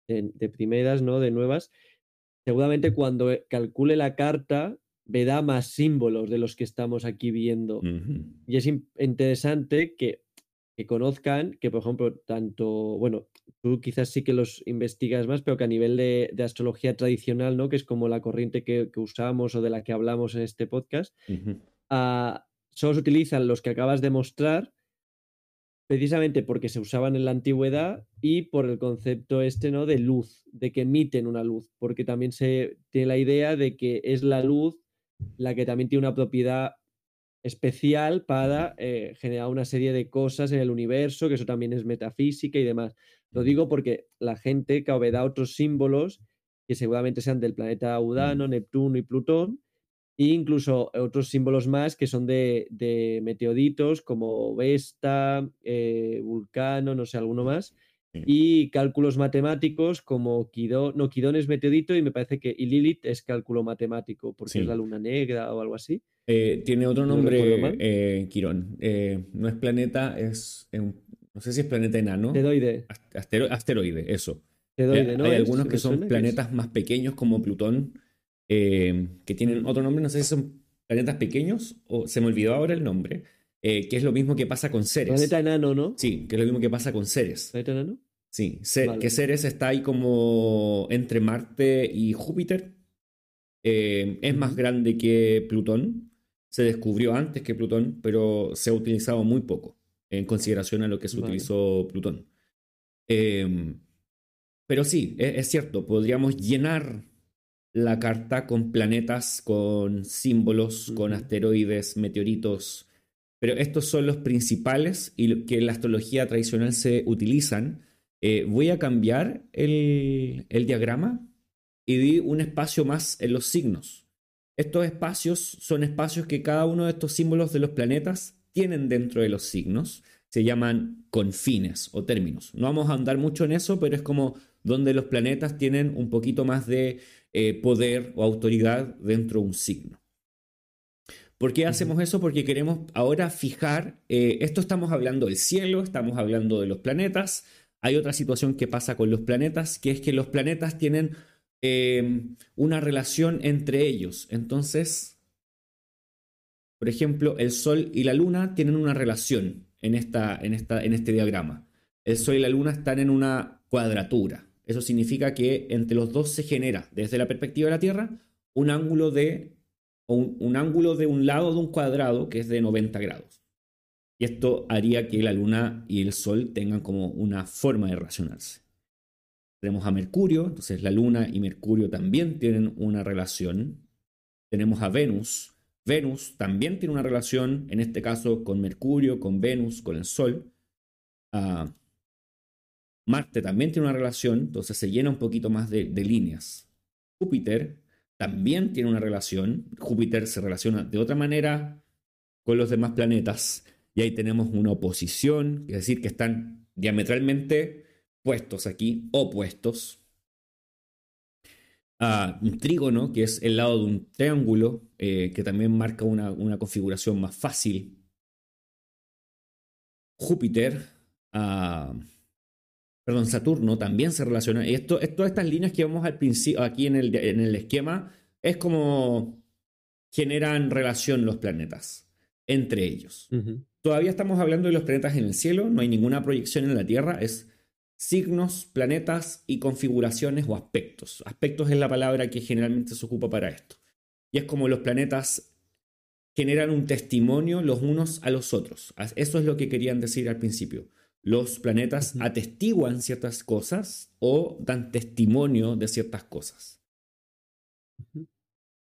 de, de primeras, ¿no? De nuevas, seguramente cuando eh, calcule la carta verá más símbolos de los que estamos aquí viendo. Y es interesante que, conozcan que, por ejemplo, tanto, bueno, tú quizás sí que los investigas más, pero que a nivel de, astrología tradicional, ¿no? Que es como la corriente que, usamos o de la que hablamos en este podcast, solo se utilizan los que acabas de mostrar precisamente porque se usaban en la antigüedad y por el concepto este, ¿no? De luz, de que emiten una luz, porque también se tiene la idea de que es la luz la que también tiene una propiedad especial para eh, generar una serie de cosas en el universo, que eso también es metafísica y demás. Lo digo porque la gente que da otros símbolos que seguramente sean del planeta Udano, Neptuno y Plutón, e incluso otros símbolos más que son de, de meteoritos como Vesta, eh, Vulcano, no sé, alguno más. Y cálculos matemáticos como Quidón, no, Quidón es meteorito y me parece que y Lilith es cálculo matemático porque es la luna negra o algo así. Eh, tiene otro nombre, eh, Quirón. no es planeta, es, no sé si es planeta enano. Asteroide. asteroide, eso. Asteroide, ¿no? Hay algunos que son planetas más pequeños como Plutón eh, que tienen otro nombre, no sé si son planetas pequeños o se me olvidó ahora el nombre, eh, que es lo mismo que pasa con Ceres. Planeta enano, ¿no? Sí, que es lo mismo que pasa con Ceres. ¿Planeta enano? Sí, que Ceres está ahí como entre Marte y Júpiter. Eh, es más grande que Plutón. Se descubrió antes que Plutón, pero se ha utilizado muy poco en consideración a lo que se utilizó Plutón. pero sí, es, es, cierto, podríamos llenar la carta con planetas, con símbolos, con asteroides, meteoritos. Pero estos son los principales y que en la astrología tradicional se utilizan. Eh, voy a cambiar el, el diagrama y di un espacio más en los signos. Estos espacios son espacios que cada uno de estos símbolos de los planetas tienen dentro de los signos. Se llaman confines o términos. No vamos a andar mucho en eso, pero es como donde los planetas tienen un poquito más de eh, poder o autoridad dentro de un signo. ¿Por qué hacemos eso? Porque queremos ahora fijar, eh, esto estamos hablando del cielo, estamos hablando de los planetas, hay otra situación que pasa con los planetas, que es que los planetas tienen eh, una relación entre ellos. Entonces, por ejemplo, el Sol y la Luna tienen una relación en, esta, en, esta, en este diagrama. el Sol y la Luna están en una cuadratura. Eso significa que entre los dos se genera, desde la perspectiva de la Tierra, un ángulo de, un, ángulo de un lado de un cuadrado que es de 90 grados. Y esto haría que la Luna y el Sol tengan como una forma de relacionarse. Tenemos a Mercurio, entonces la Luna y Mercurio también tienen una relación. Tenemos a Venus. Venus también tiene una relación, en este caso, con Mercurio, con Venus, con el Sol. Ah, Marte también tiene una relación, entonces se llena un poquito más de, líneas. Júpiter también tiene una relación. Júpiter se relaciona de otra manera con los demás planetas. Y ahí tenemos una oposición, es decir, que están diametralmente puestos aquí, opuestos. Ah, un trígono, que es el lado de un triángulo, eh, que también marca una, configuración más fácil. Júpiter. Ah, perdón, Saturno también se relaciona. Y esto, todas estas líneas que vemos al principio, aquí en el, en el esquema, es como generan relación los planetas entre ellos. Todavía estamos hablando de los planetas en el cielo, no hay ninguna proyección en la Tierra, es signos, planetas y configuraciones o aspectos. Aspectos es la palabra que generalmente se ocupa para esto. Y es como los planetas generan un testimonio los unos a los otros. Eso es lo que querían decir al principio los planetas atestiguan ciertas cosas o dan testimonio de ciertas cosas.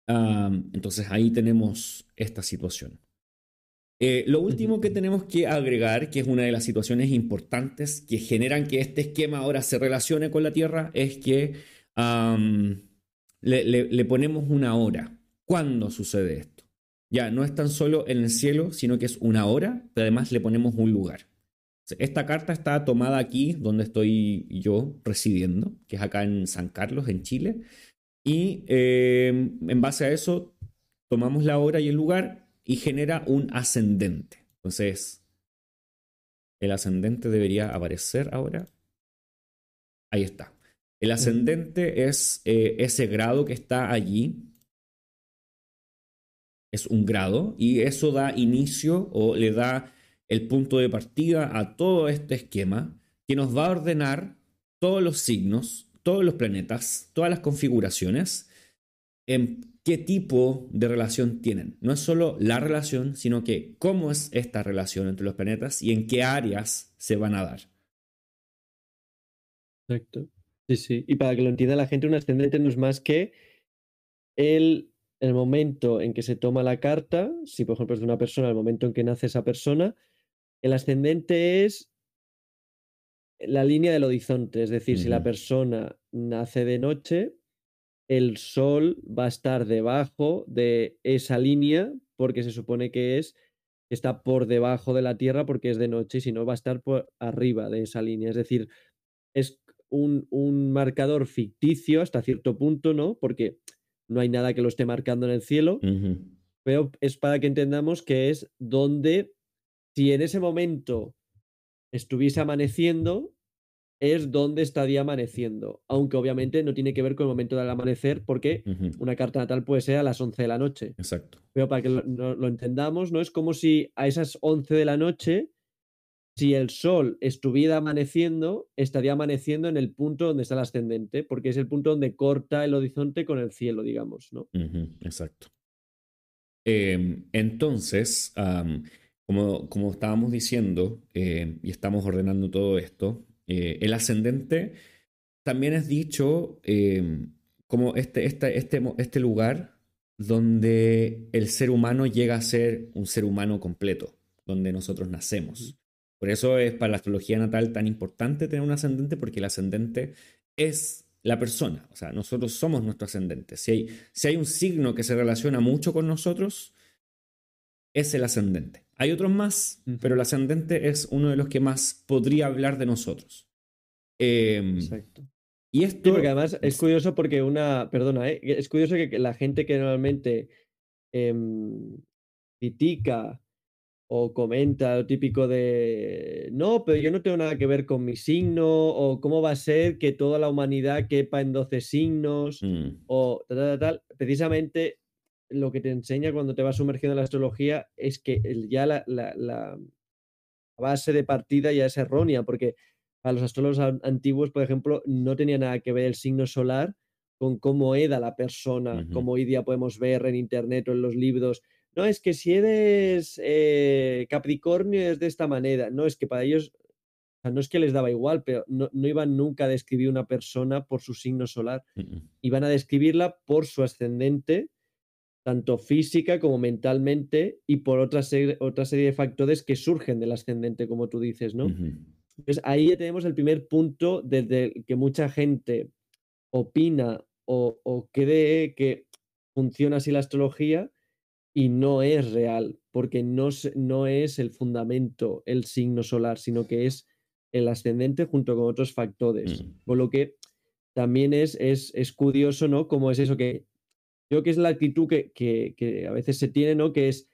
entonces ahí tenemos esta situación. Eh, lo último que tenemos que agregar, que es una de las situaciones importantes que generan que este esquema ahora se relacione con la Tierra, es que le, ponemos una hora. ¿Cuándo sucede esto? Ya no es tan solo en el cielo, sino que es una hora, pero además le ponemos un lugar. Esta carta está tomada aquí, donde estoy yo residiendo, que es acá en San Carlos, en Chile. Y em, en base a eso, tomamos la hora y el lugar y genera un ascendente. Entonces, el ascendente debería aparecer ahora. Ahí está. El ascendente es eh, ese grado que está allí. Es un grado y eso da inicio o le da el punto de partida a todo este esquema que nos va a ordenar todos los signos, todos los planetas, todas las configuraciones, en qué tipo de relación tienen. No es solo la relación, sino que cómo es esta relación entre los planetas y en qué áreas se van a dar. Exacto. Sí, sí. Y para que lo entienda la gente, un ascendente no es más que el, el momento en que se toma la carta, si por ejemplo es de una persona, el momento en que nace esa persona, el ascendente es la línea del horizonte, es decir, si la persona nace de noche, el sol va a estar debajo de esa línea porque se supone que es está por debajo de la Tierra porque es de noche y si no va a estar por arriba de esa línea. Es decir, es un, un, marcador ficticio hasta cierto punto, ¿no? Porque no hay nada que lo esté marcando en el cielo, pero es para que entendamos que es donde si en ese momento estuviese amaneciendo, es donde estaría amaneciendo. Aunque obviamente no tiene que ver con el momento del amanecer, porque una carta natal puede ser a las 11 de la noche. Exacto. Pero para que lo, entendamos, ¿no? Es como si a esas 11 de la noche, si el sol estuviera amaneciendo, estaría amaneciendo en el punto donde está el ascendente, porque es el punto donde corta el horizonte con el cielo, digamos, ¿no? Exacto. Em, entonces, como, como estábamos diciendo, eh, y estamos ordenando todo esto, eh, el ascendente también es dicho eh, como este, este, este, este lugar donde el ser humano llega a ser un ser humano completo, donde nosotros nacemos. Por eso es para la astrología natal tan importante tener un ascendente, porque el ascendente es la persona, o sea, nosotros somos nuestro ascendente. Si hay, si hay un signo que se relaciona mucho con nosotros, es el ascendente. Hay otros más, pero el ascendente es uno de los que más podría hablar de nosotros. Em, Exacto. Y esto. porque además es curioso porque una. Perdona, ¿eh? es curioso que la gente que normalmente em, critica o comenta lo típico de. No, pero yo no tengo nada que ver con mi signo, o cómo va a ser que toda la humanidad quepa en 12 signos, mm. o tal, tal, tal. Precisamente lo que te enseña cuando te vas sumergiendo en la astrología es que ya la, base de partida ya es errónea, porque para los astrólogos antiguos, por ejemplo, no tenía nada que ver el signo solar con cómo era la persona, como hoy día podemos ver en internet o en los libros. No, es que si eres eh, Capricornio es de esta manera. No, es que para ellos, no es que les daba igual, pero no, iban nunca a describir una persona por su signo solar. Iban a describirla por su ascendente, tanto física como mentalmente, y por otra, serie, otra serie de factores que surgen del ascendente, como tú dices, ¿no? Entonces ahí ya tenemos el primer punto desde el que mucha gente opina o, cree que funciona así la astrología y no es real, porque no, no es el fundamento, el signo solar, sino que es el ascendente junto con otros factores. Con lo que también es, es, es, curioso, ¿no? Como es eso que creo que es la actitud que, que, que, a veces se tiene, ¿no? Que es,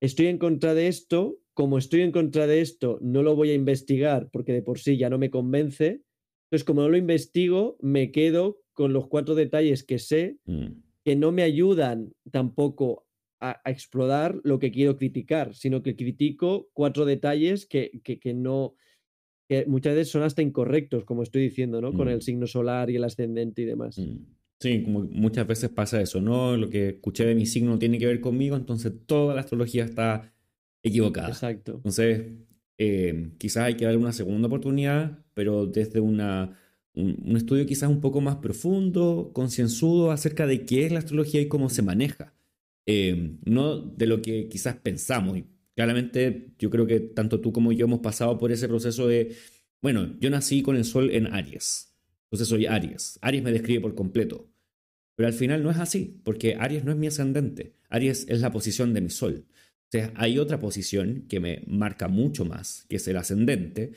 estoy en contra de esto, como estoy en contra de esto, no lo voy a investigar porque de por sí ya no me convence. Entonces, como no lo investigo, me quedo con los cuatro detalles que sé, mm. que no me ayudan tampoco a, explorar lo que quiero criticar, sino que critico cuatro detalles que, que, no, que muchas veces son hasta incorrectos, como estoy diciendo, ¿no? Con el mm. signo solar y el ascendente y demás. Mm. Sí, como muchas veces pasa eso, ¿no? Lo que escuché de mi signo tiene que ver conmigo, entonces toda la astrología está equivocada. Exacto. Entonces, eh, quizás hay que darle una segunda oportunidad, pero desde una, un, estudio quizás un poco más profundo, concienzudo acerca de qué es la astrología y cómo se maneja. Eh, no de lo que quizás pensamos. Y claramente yo creo que tanto tú como yo hemos pasado por ese proceso de, bueno, yo nací con el sol en Aries, entonces soy Aries. Aries me describe por completo. Pero al final no es así, porque Aries no es mi ascendente. Aries es la posición de mi sol sea, hay otra posición que me marca mucho más, que es el ascendente,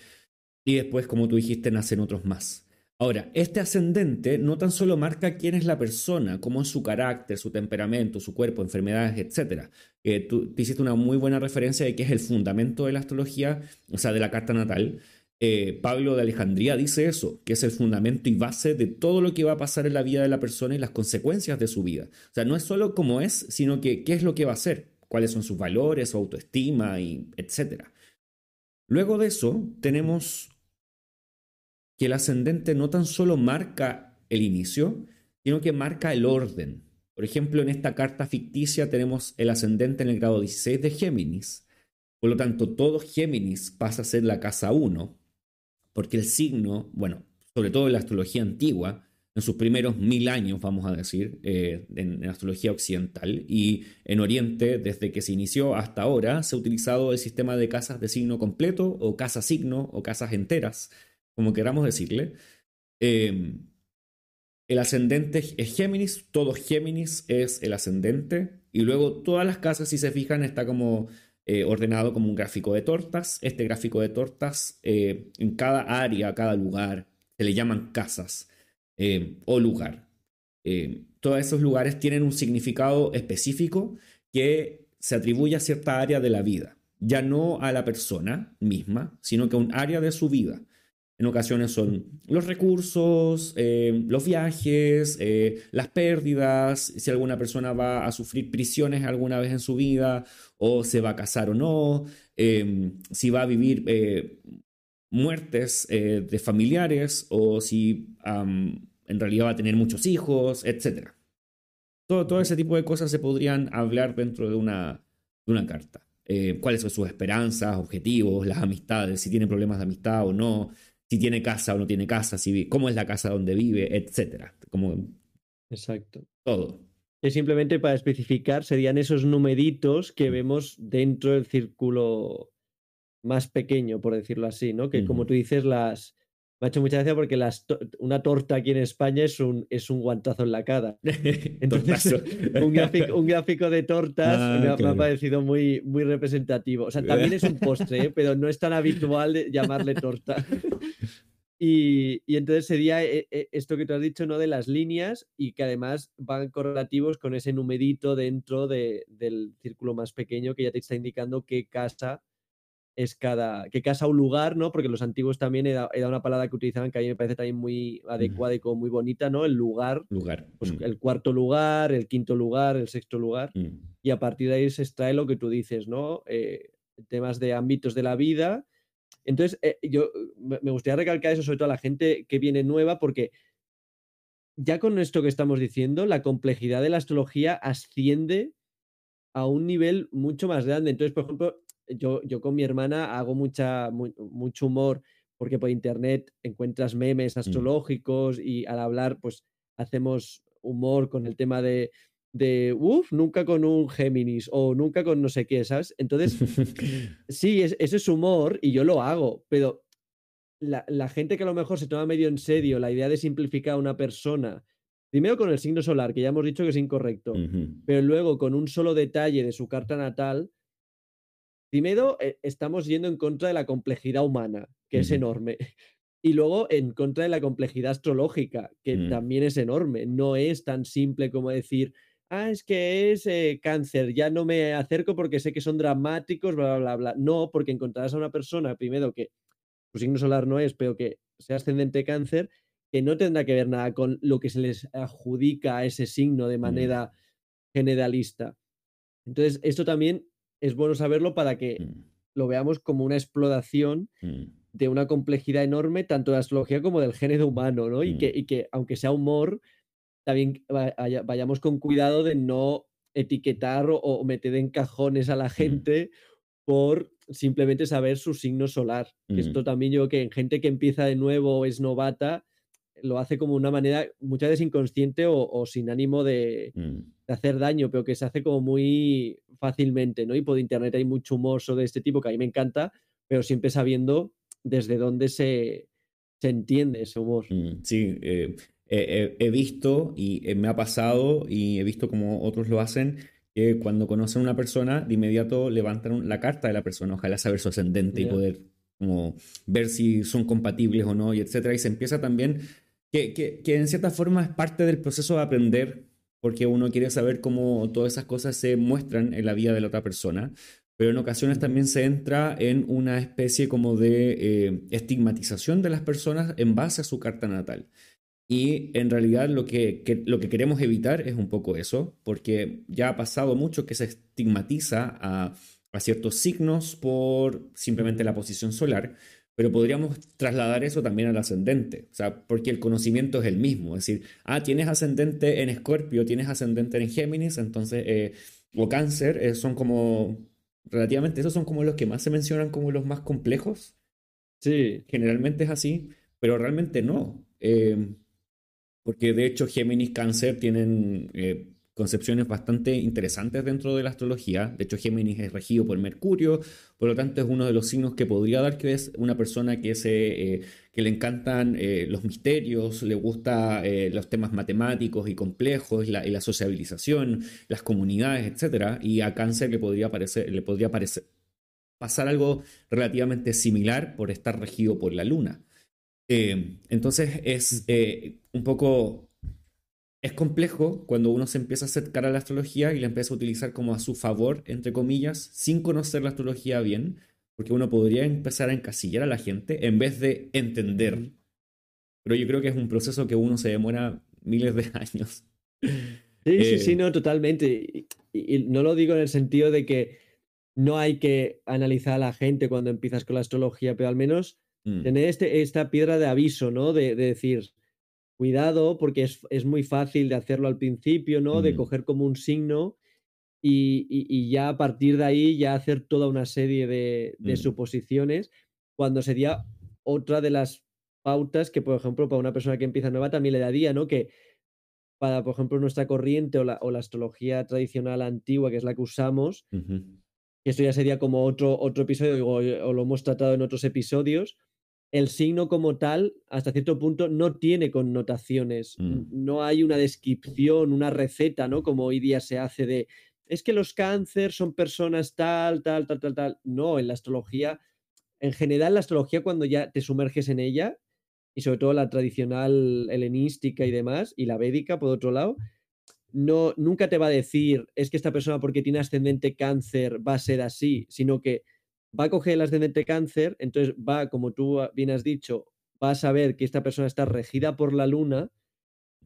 y después, como tú dijiste, nacen otros más. Ahora, este ascendente no tan solo marca quién es la persona, cómo es su carácter, su temperamento, su cuerpo, enfermedades, etc. Eh, tú te hiciste una muy buena referencia de que es el fundamento de la astrología, o sea, de la carta natal. Eh, Pablo de Alejandría dice eso, que es el fundamento y base de todo lo que va a pasar en la vida de la persona y las consecuencias de su vida. O sea, no es solo cómo es, sino que qué es lo que va a hacer cuáles son sus valores, su autoestima, etc. Luego de eso, tenemos que el ascendente no tan solo marca el inicio, sino que marca el orden. Por ejemplo, en esta carta ficticia tenemos el ascendente en el grado 16 de Géminis. Por lo tanto, todo Géminis pasa a ser la casa 1, porque el signo, bueno, sobre todo en la astrología antigua, en sus primeros mil años, vamos a decir, eh, en, en, astrología occidental. Y en Oriente, desde que se inició hasta ahora, se ha utilizado el sistema de casas de signo completo o casa signo o casas enteras, como queramos decirle. Em, el ascendente es Géminis, todo Géminis es el ascendente. Y luego todas las casas, si se fijan, está como eh, ordenado como un gráfico de tortas. Este gráfico de tortas, eh, en cada área, cada lugar, se le llaman casas. Eh, o lugar. Todos esos lugares tienen un significado específico que se atribuye a cierta área de la vida, ya no a la persona misma, sino que a un área de su vida. En ocasiones son los recursos, eh, los viajes, las pérdidas, si alguna persona va a sufrir prisiones alguna vez en su vida, o se va a casar o no, si va a vivir muertes eh, de familiares o si en realidad va a tener muchos hijos, etc. Todo, todo, ese tipo de cosas se podrían hablar dentro de una, de una carta. Eh, cuáles son sus esperanzas, objetivos, las amistades, si tiene problemas de amistad o no, si tiene casa o no tiene casa, si, cómo es la casa donde vive, etc. Como Exacto. Todo. Es simplemente para especificar, serían esos numeritos que vemos dentro del círculo más pequeño, por decirlo así, ¿no? Que como tú dices, las... Me ha hecho mucha gracia porque las una torta aquí en España es un, es un guantazo en la cara. Entonces, un, gráfico, de tortas ah, me, ha, parecido muy, muy representativo. O sea, también es un postre, ¿eh? pero no es tan habitual llamarle torta. Y, y, entonces sería eh, eh, esto que tú has dicho, ¿no? De las líneas y que además van correlativos con ese numerito dentro de, del círculo más pequeño que ya te está indicando qué casa es cada, que casa un lugar, ¿no? Porque los antiguos también era, una palabra que utilizaban que a mí me parece también muy adecuada y como muy bonita, ¿no? El lugar. Lugar. Pues mm. El cuarto lugar, el quinto lugar, el sexto lugar. Mm. Y a partir de ahí se extrae lo que tú dices, ¿no? Eh, temas de ámbitos de la vida Entonces, eh, yo me gustaría recalcar eso sobre todo a la gente que viene nueva, porque ya con esto que estamos diciendo, la complejidad de la astrología asciende a un nivel mucho más grande. Entonces, por ejemplo, yo, yo con mi hermana hago mucha, mucho humor porque por internet encuentras memes mm. astrológicos y al hablar, pues hacemos humor con el tema de, de, uff, nunca con un Géminis o nunca con no sé qué, ¿sabes? Entonces, sí, es, ese es humor y yo lo hago, pero la, la, gente que a lo mejor se toma medio en serio la idea de simplificar a una persona, primero con el signo solar, que ya hemos dicho que es incorrecto, pero luego con un solo detalle de su carta natal, primero eh, estamos yendo en contra de la complejidad humana, que es enorme. Y luego en contra de la complejidad astrológica, que mm. también es enorme. No es tan simple como decir, ah, es que es eh, cáncer, ya no me acerco porque sé que son dramáticos, bla, bla, bla, No, porque encontrarás a una persona, primero, que su signo solar no es, pero que sea ascendente cáncer, que no tendrá que ver nada con lo que se les adjudica a ese signo de mm. manera generalista. Entonces, esto también es bueno saberlo para que mm. lo veamos como una exploración de una complejidad enorme, tanto de la astrología como del género humano, ¿no? Y, que, mm. y que, aunque sea humor, también vayamos con cuidado de no etiquetar o, meter en cajones a la mm. gente por simplemente saber su signo solar. Esto mm. también yo creo que en gente que empieza de nuevo o es novata, lo hace como una manera muchas veces inconsciente o, sin ánimo de, de, hacer daño, pero que se hace como muy fácilmente, ¿no? Y por internet hay mucho humor de este tipo que a mí me encanta, pero siempre sabiendo desde dónde se, entiende ese humor. Mm, sí, eh, he visto y eh, me ha pasado y he visto como otros lo hacen, que cuando conocen a una persona, de inmediato levantan la carta de la persona, ojalá saber su ascendente y poder como ver si son compatibles o no, y etcétera. Y se empieza también, que, en cierta forma es parte del proceso de aprender, porque uno quiere saber cómo todas esas cosas se muestran en la vida de la otra persona pero en ocasiones también se entra en una especie como de eh, estigmatización de las personas en base a su carta natal. Y en realidad lo que, lo que queremos evitar es un poco eso, porque ya ha pasado mucho que se estigmatiza a ciertos signos por simplemente la posición solar, pero podríamos trasladar eso también al ascendente, o sea, porque el conocimiento es el mismo, es decir, ah, tienes ascendente en Escorpio, tienes ascendente en Géminis, entonces, eh, o Cáncer, eh, son como relativamente esos son como los que más se mencionan como los más complejos. Sí. Generalmente es así, pero realmente no. Eh, porque de hecho Géminis, Cáncer tienen concepciones bastante interesantes dentro de la astrología. De hecho, Géminis es regido por Mercurio, por lo tanto es uno de los signos que podría dar que es una persona que, se, eh, que le encantan eh, los misterios, le gusta eh, los temas matemáticos y complejos, la, y la sociabilización, las comunidades, etc. Y a Cáncer le podría, parecer, le podría parecer, pasar algo relativamente similar por estar regido por la Luna. entonces es un poco es complejo cuando uno se empieza a acercar a la astrología y la empieza a utilizar como a su favor, entre comillas, sin conocer la astrología bien, porque uno podría empezar a encasillar a la gente en vez de entender. Pero yo creo que es un proceso que uno se demora miles de años. Sí, sí, sí, eh, no, totalmente. Y, no lo digo en el sentido de que no hay que analizar a la gente cuando empiezas con la astrología, pero al menos mm. tener este, esta piedra de aviso, ¿no? de decir, cuidado porque es, muy fácil de hacerlo al principio, ¿no? De coger como un signo y, ya a partir de ahí ya hacer toda una serie de, mm. suposiciones, cuando sería otra de las pautas que, por ejemplo, para una persona que empieza nueva también le daría, ¿no? Que para, por ejemplo, nuestra corriente o la, o la astrología tradicional antigua, que es la que usamos, esto ya sería como otro, otro episodio, o, o lo hemos tratado en otros episodios, el signo como tal, hasta cierto punto, no tiene connotaciones. Mm. No hay una descripción, una receta, ¿no? Como hoy día se hace de, es que los cáncer son personas tal, tal, tal, tal, tal. No, en la astrología, en general la astrología cuando ya te sumerges en ella, y sobre todo la tradicional helenística y demás, y la védica, por otro lado, no, nunca te va a decir, es que esta persona porque tiene ascendente cáncer va a ser así, sino que va a coger el ascendente cáncer, entonces va, como tú bien has dicho, va a saber que esta persona está regida por la luna.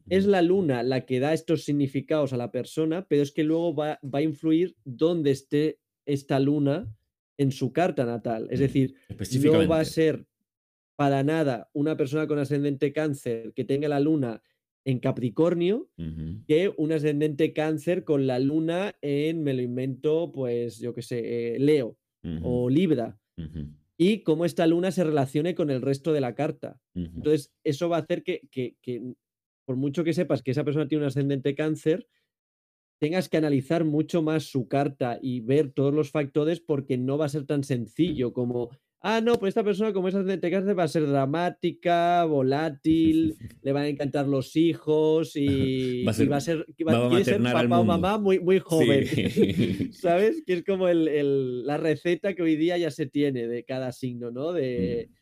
Es la luna la que da estos significados a la persona, pero es que luego va, va a influir dónde esté esta luna en su carta natal. Es decir, no va a ser para nada una persona con ascendente cáncer que tenga la luna en Capricornio que un ascendente cáncer con la luna en, me lo invento, pues yo qué sé, eh, Leo o Libra. Y cómo esta luna se relacione con el resto de la carta. Entonces, eso va a hacer que, que, por mucho que sepas que esa persona tiene un ascendente cáncer, tengas que analizar mucho más su carta y ver todos los factores porque no va a ser tan sencillo como ah, no, pues esta persona como es ascendente va a ser dramática, volátil, le van a encantar los hijos y va a ser, va a ser, papá o mamá muy, muy joven. ¿Sabes? Que es como el, la receta que hoy día ya se tiene de cada signo, ¿no? De mm.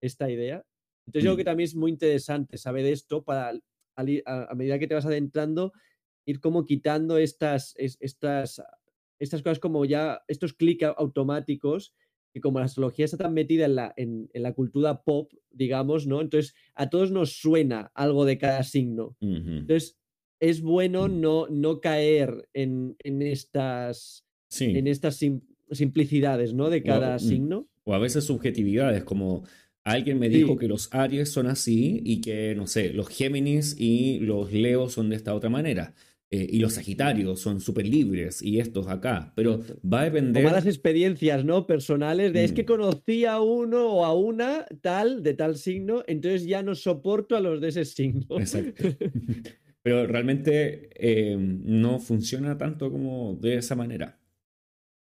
esta idea. Entonces yo creo que mm. también es muy interesante saber esto para a, medida que te vas adentrando, ir como quitando estas, estas, estas cosas como ya, estos clics automáticos que como la astrología está tan metida en la, en, la cultura pop, digamos, ¿no? Entonces a todos nos suena algo de cada signo. Entonces es bueno mm. no, no caer en, en estas, en estas simplicidades, ¿no? De cada mm, signo. O a veces subjetividades, como alguien me dijo que los Aries son así y que, no sé, los Géminis y los Leos son de esta otra manera. Eh, y los Sagitarios son súper libres y estos acá, pero va a depender... O malas experiencias, ¿no? Personales, de es que mm. conocí a uno o a una tal, de tal signo, entonces ya no soporto a los de ese signo. Exacto. pero realmente eh, no funciona tanto como de esa manera.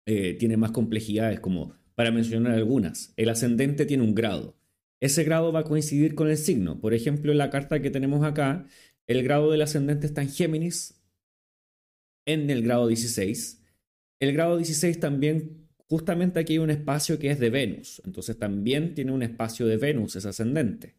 Eh, tiene más complejidades, como para mencionar algunas. El ascendente tiene un grado. Ese grado va a coincidir con el signo. Por ejemplo, en la carta que tenemos acá, el grado del ascendente está en Géminis, en el grado 16. El grado 16 también, justamente aquí hay un espacio que es de Venus, entonces también tiene un espacio de Venus, es ascendente.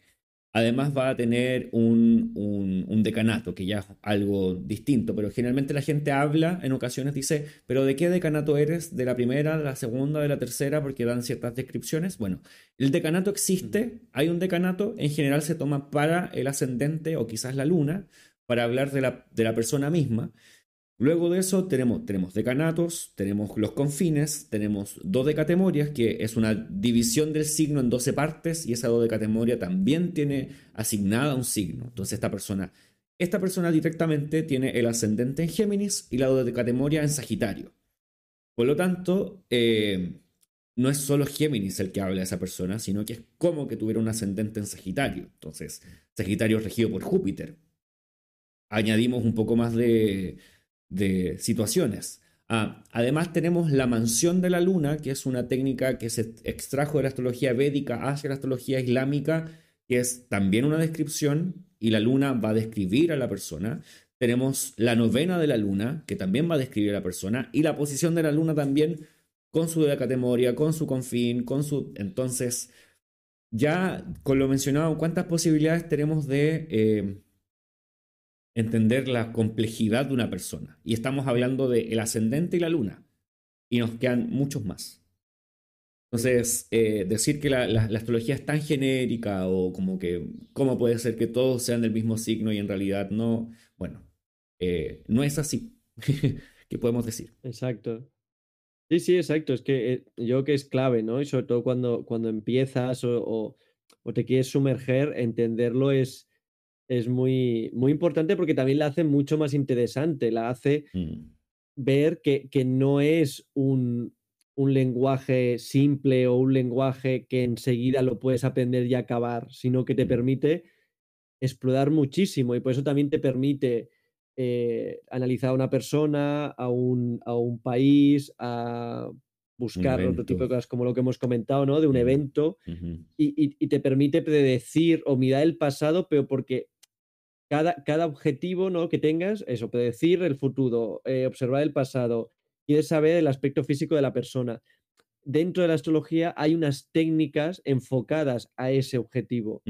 Además va a tener un, un, decanato, que ya es algo distinto, pero generalmente la gente habla, en ocasiones dice, pero ¿de qué decanato eres? ¿De la primera, de la segunda, de la tercera? Porque dan ciertas descripciones. Bueno, el decanato existe, hay un decanato, en general se toma para el ascendente o quizás la luna, para hablar de la, de la persona misma. Luego de eso tenemos, decanatos, tenemos los confines, tenemos dodecatemorias, que es una división del signo en 12 partes, y esa dodecatemoria también tiene asignada un signo. Entonces esta persona, esta persona directamente tiene el ascendente en Géminis y la dodecatemoria en Sagitario. Por lo tanto, eh, no es solo Géminis el que habla de esa persona, sino que es como que tuviera un ascendente en Sagitario. Entonces, Sagitario es regido por Júpiter. Añadimos un poco más de, de situaciones. Ah, además tenemos la mansión de la luna, que es una técnica que se extrajo de la astrología védica hacia la astrología islámica, que es también una descripción y la luna va a describir a la persona. Tenemos la novena de la luna, que también va a describir a la persona, y la posición de la luna también con su decatemoria, con su confín, con su... Entonces, ya con lo mencionado, ¿cuántas posibilidades tenemos de... Eh, entender la complejidad de una persona. Y estamos hablando del el ascendente y la luna. Y nos quedan muchos más. Entonces, eh, decir que la, astrología es tan genérica o como que, ¿cómo puede ser que todos sean del mismo signo y en realidad no? Bueno, eh, no es así. ¿Qué podemos decir? Exacto. Sí, sí, exacto. Es que eh, yo creo que es clave, ¿no? Y sobre todo cuando, cuando empiezas o, o te quieres sumerger, entenderlo es, es muy, muy importante porque también la hace mucho más interesante, la hace mm. ver que, que, no es un, un, lenguaje simple o un lenguaje que enseguida lo puedes aprender y acabar, sino que te mm. permite explorar muchísimo y por eso también te permite eh, analizar a una persona, a un, a un país, a buscar otro tipo de cosas como lo que hemos comentado, ¿no? De un evento y, y, te permite predecir o mirar el pasado, pero porque cada, objetivo ¿no? que tengas, eso, predecir el futuro, eh, observar el pasado, quieres saber el aspecto físico de la persona. Dentro de la astrología hay unas técnicas enfocadas a ese objetivo.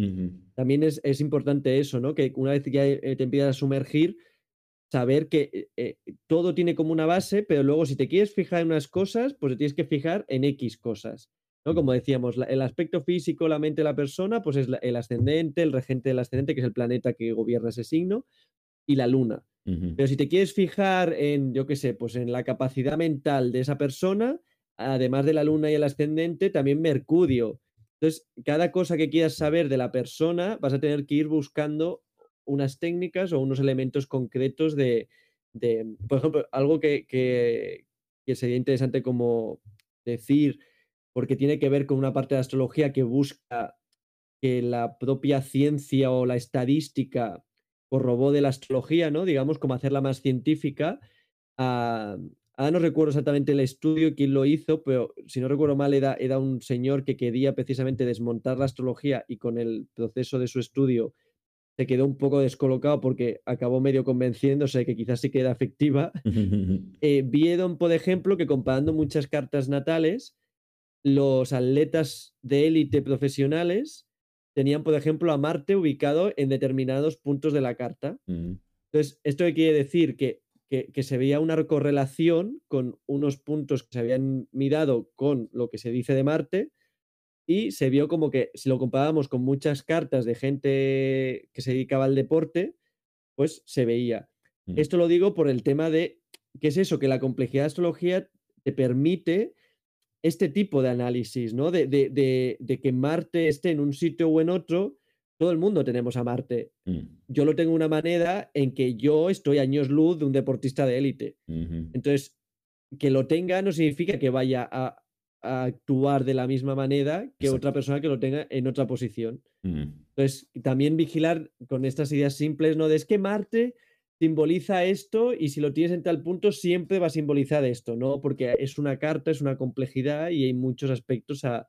También es, importante eso, ¿no? Que una vez que ya eh, te empiezas a sumergir, saber que eh, todo tiene como una base, pero luego si te quieres fijar en unas cosas, pues te tienes que fijar en X cosas. ¿No? Como decíamos, el aspecto físico, la mente de la persona, pues es el ascendente, el regente del ascendente, que es el planeta que gobierna ese signo, y la luna. Pero si te quieres fijar en, yo qué sé, pues en la capacidad mental de esa persona, además de la luna y el ascendente, también Mercurio. Entonces, cada cosa que quieras saber de la persona, vas a tener que ir buscando unas técnicas o unos elementos concretos de, por ejemplo, algo que, que, sería interesante como decir, porque tiene que ver con una parte de astrología que busca que la propia ciencia o la estadística corrobó de la astrología, ¿no? Digamos, como hacerla más científica. Ah, Ahora no recuerdo exactamente el estudio y quién lo hizo, pero si no recuerdo mal, era, era un señor que quería precisamente desmontar la astrología y con el proceso de su estudio se quedó un poco descolocado porque acabó medio convenciéndose de que quizás sí queda efectiva. eh, vieron, por ejemplo, que comparando muchas cartas natales, los atletas de élite profesionales tenían, por ejemplo, a Marte ubicado en determinados puntos de la carta. Mm. Entonces, ¿esto quiere decir? Que que, se veía una correlación con unos puntos que se habían mirado con lo que se dice de Marte y se vio como que si lo comparábamos con muchas cartas de gente que se dedicaba al deporte, pues se veía. Mm. Esto lo digo por el tema de, ¿qué es eso? Que la complejidad de astrología te permite este tipo de análisis, ¿no? De, de, que Marte esté en un sitio o en otro todo el mundo tenemos a Marte. Mm. Yo lo tengo de una manera en que yo estoy años luz de un deportista de élite. Entonces, que lo tenga no significa que vaya a, actuar de la misma manera que otra persona que lo tenga en otra posición. Mm. Entonces, también vigilar con estas ideas simples, ¿no? De es que Marte simboliza esto y si lo tienes en tal punto siempre va a simbolizar esto, ¿no? Porque es una carta, es una complejidad y hay muchos aspectos a,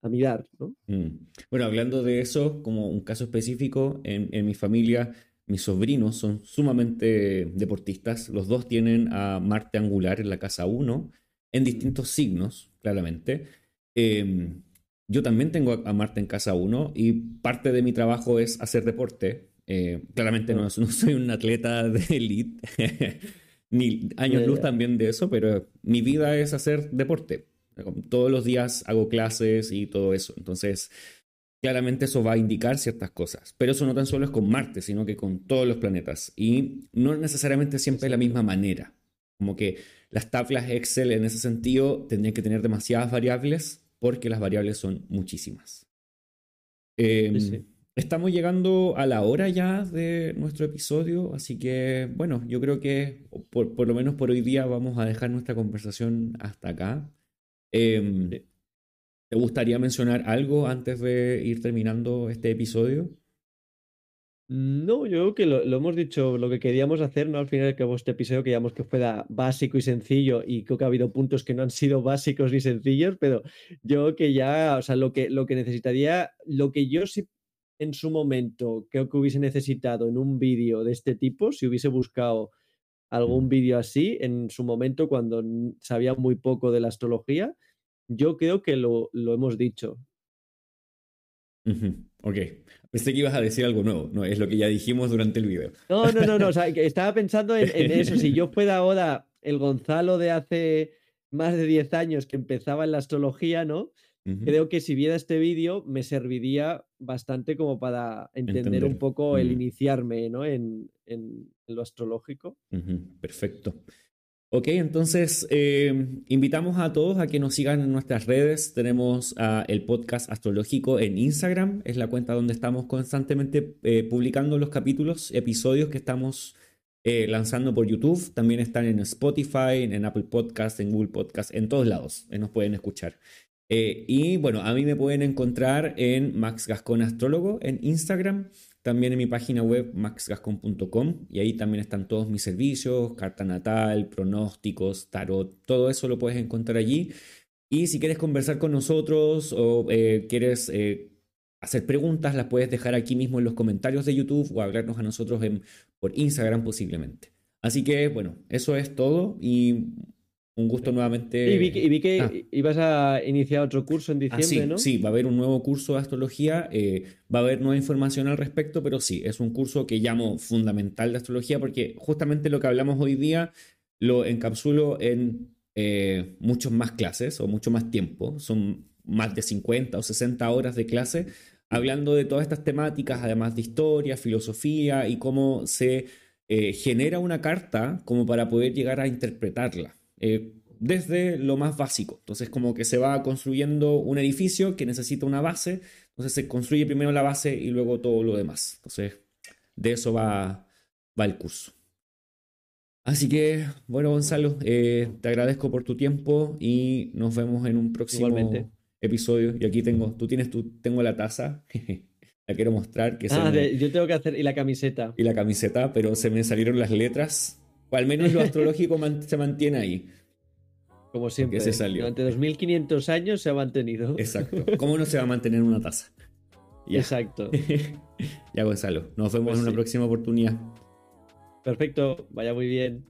a mirar. ¿no? Mm. Bueno, hablando de eso, como un caso específico, en, mi familia, mis sobrinos son sumamente deportistas. Los dos tienen a Marte angular en la casa 1, en distintos signos, claramente. Em, yo también tengo a Marte en casa 1 y parte de mi trabajo es hacer deporte. Eh, claramente no, no, soy un atleta de elite, ni años luz también de eso, pero mi vida es hacer deporte. Todos los días hago clases y todo eso. Entonces, claramente eso va a indicar ciertas cosas. Pero eso no tan solo es con Marte, sino que con todos los planetas. Y no necesariamente siempre de la misma manera. Como que las tablas Excel en ese sentido tendrían que tener demasiadas variables porque las variables son muchísimas. Em, estamos llegando a la hora ya de nuestro episodio, así que bueno, yo creo que por, por lo menos por hoy día vamos a dejar nuestra conversación hasta acá. Em, ¿Te gustaría mencionar algo antes de ir terminando este episodio? No, yo creo que lo, hemos dicho, lo que queríamos hacer, ¿no? Al final que este episodio queríamos que fuera básico y sencillo y creo que ha habido puntos que no han sido básicos ni sencillos, pero yo creo que ya, o sea, lo que, lo que necesitaría, lo que yo sí en su momento creo que hubiese necesitado en un vídeo de este tipo, si hubiese buscado algún vídeo así en su momento cuando sabía muy poco de la astrología. Yo creo que lo, hemos dicho. Ok. Pensé que ibas a decir algo nuevo. No, es lo que ya dijimos durante el video. No, no, no, no. estaba pensando en, eso. Si yo fuera ahora el Gonzalo de hace más de 10 años que empezaba en la astrología, ¿no? Creo que si viera este vídeo me serviría bastante como para entender, un poco el iniciarme ¿no? en, lo astrológico. Perfecto. Ok, entonces em, invitamos a todos a que nos sigan en nuestras redes. Tenemos el podcast astrológico en Instagram, es la cuenta donde estamos constantemente eh, publicando los capítulos, episodios que estamos eh, lanzando por YouTube. También están en Spotify, en Apple Podcast, en Google Podcast, en todos lados eh, nos pueden escuchar. Eh, y bueno, a mí me pueden encontrar en Max Gascon Astrólogo en Instagram, también en mi página web maxgascon.com y ahí también están todos mis servicios, carta natal, pronósticos, tarot, todo eso lo puedes encontrar allí. Y si quieres conversar con nosotros o eh, quieres eh, hacer preguntas, las puedes dejar aquí mismo en los comentarios de YouTube o hablarnos a nosotros por Instagram posiblemente. Así que bueno, eso es todo y un gusto nuevamente. Y vi, que, ah. ibas a iniciar otro curso en ah, diciembre, ¿no? Sí, va a haber un nuevo curso de astrología, eh, va a haber nueva información al respecto, pero sí, es un curso que llamo fundamental de astrología porque justamente lo que hablamos hoy día lo encapsulo en eh, muchas más clases o mucho más tiempo, son más de 50 o 60 horas de clase hablando de todas estas temáticas, además de historia, filosofía y cómo se eh, genera una carta como para poder llegar a interpretarla. Eh, desde lo más básico. Entonces, como que se va construyendo un edificio que necesita una base, entonces se construye primero la base y luego todo lo demás. Entonces, de eso va, va el curso. Así que, bueno, Gonzalo, eh, te agradezco por tu tiempo y nos vemos en un próximo episodio. Y aquí tengo, tú tienes tu, tengo la taza, la quiero mostrar. Que ah, yo tengo que hacer, y la camiseta. Y la camiseta, pero se me salieron las letras, o al menos lo astrológico se mantiene ahí. Como siempre, se salió. durante 2500 años se ha mantenido. Exacto. ¿Cómo no se va a mantener una taza? Exacto. ya, Gonzalo. Nos vemos pues en una próxima oportunidad. Perfecto, vaya muy bien.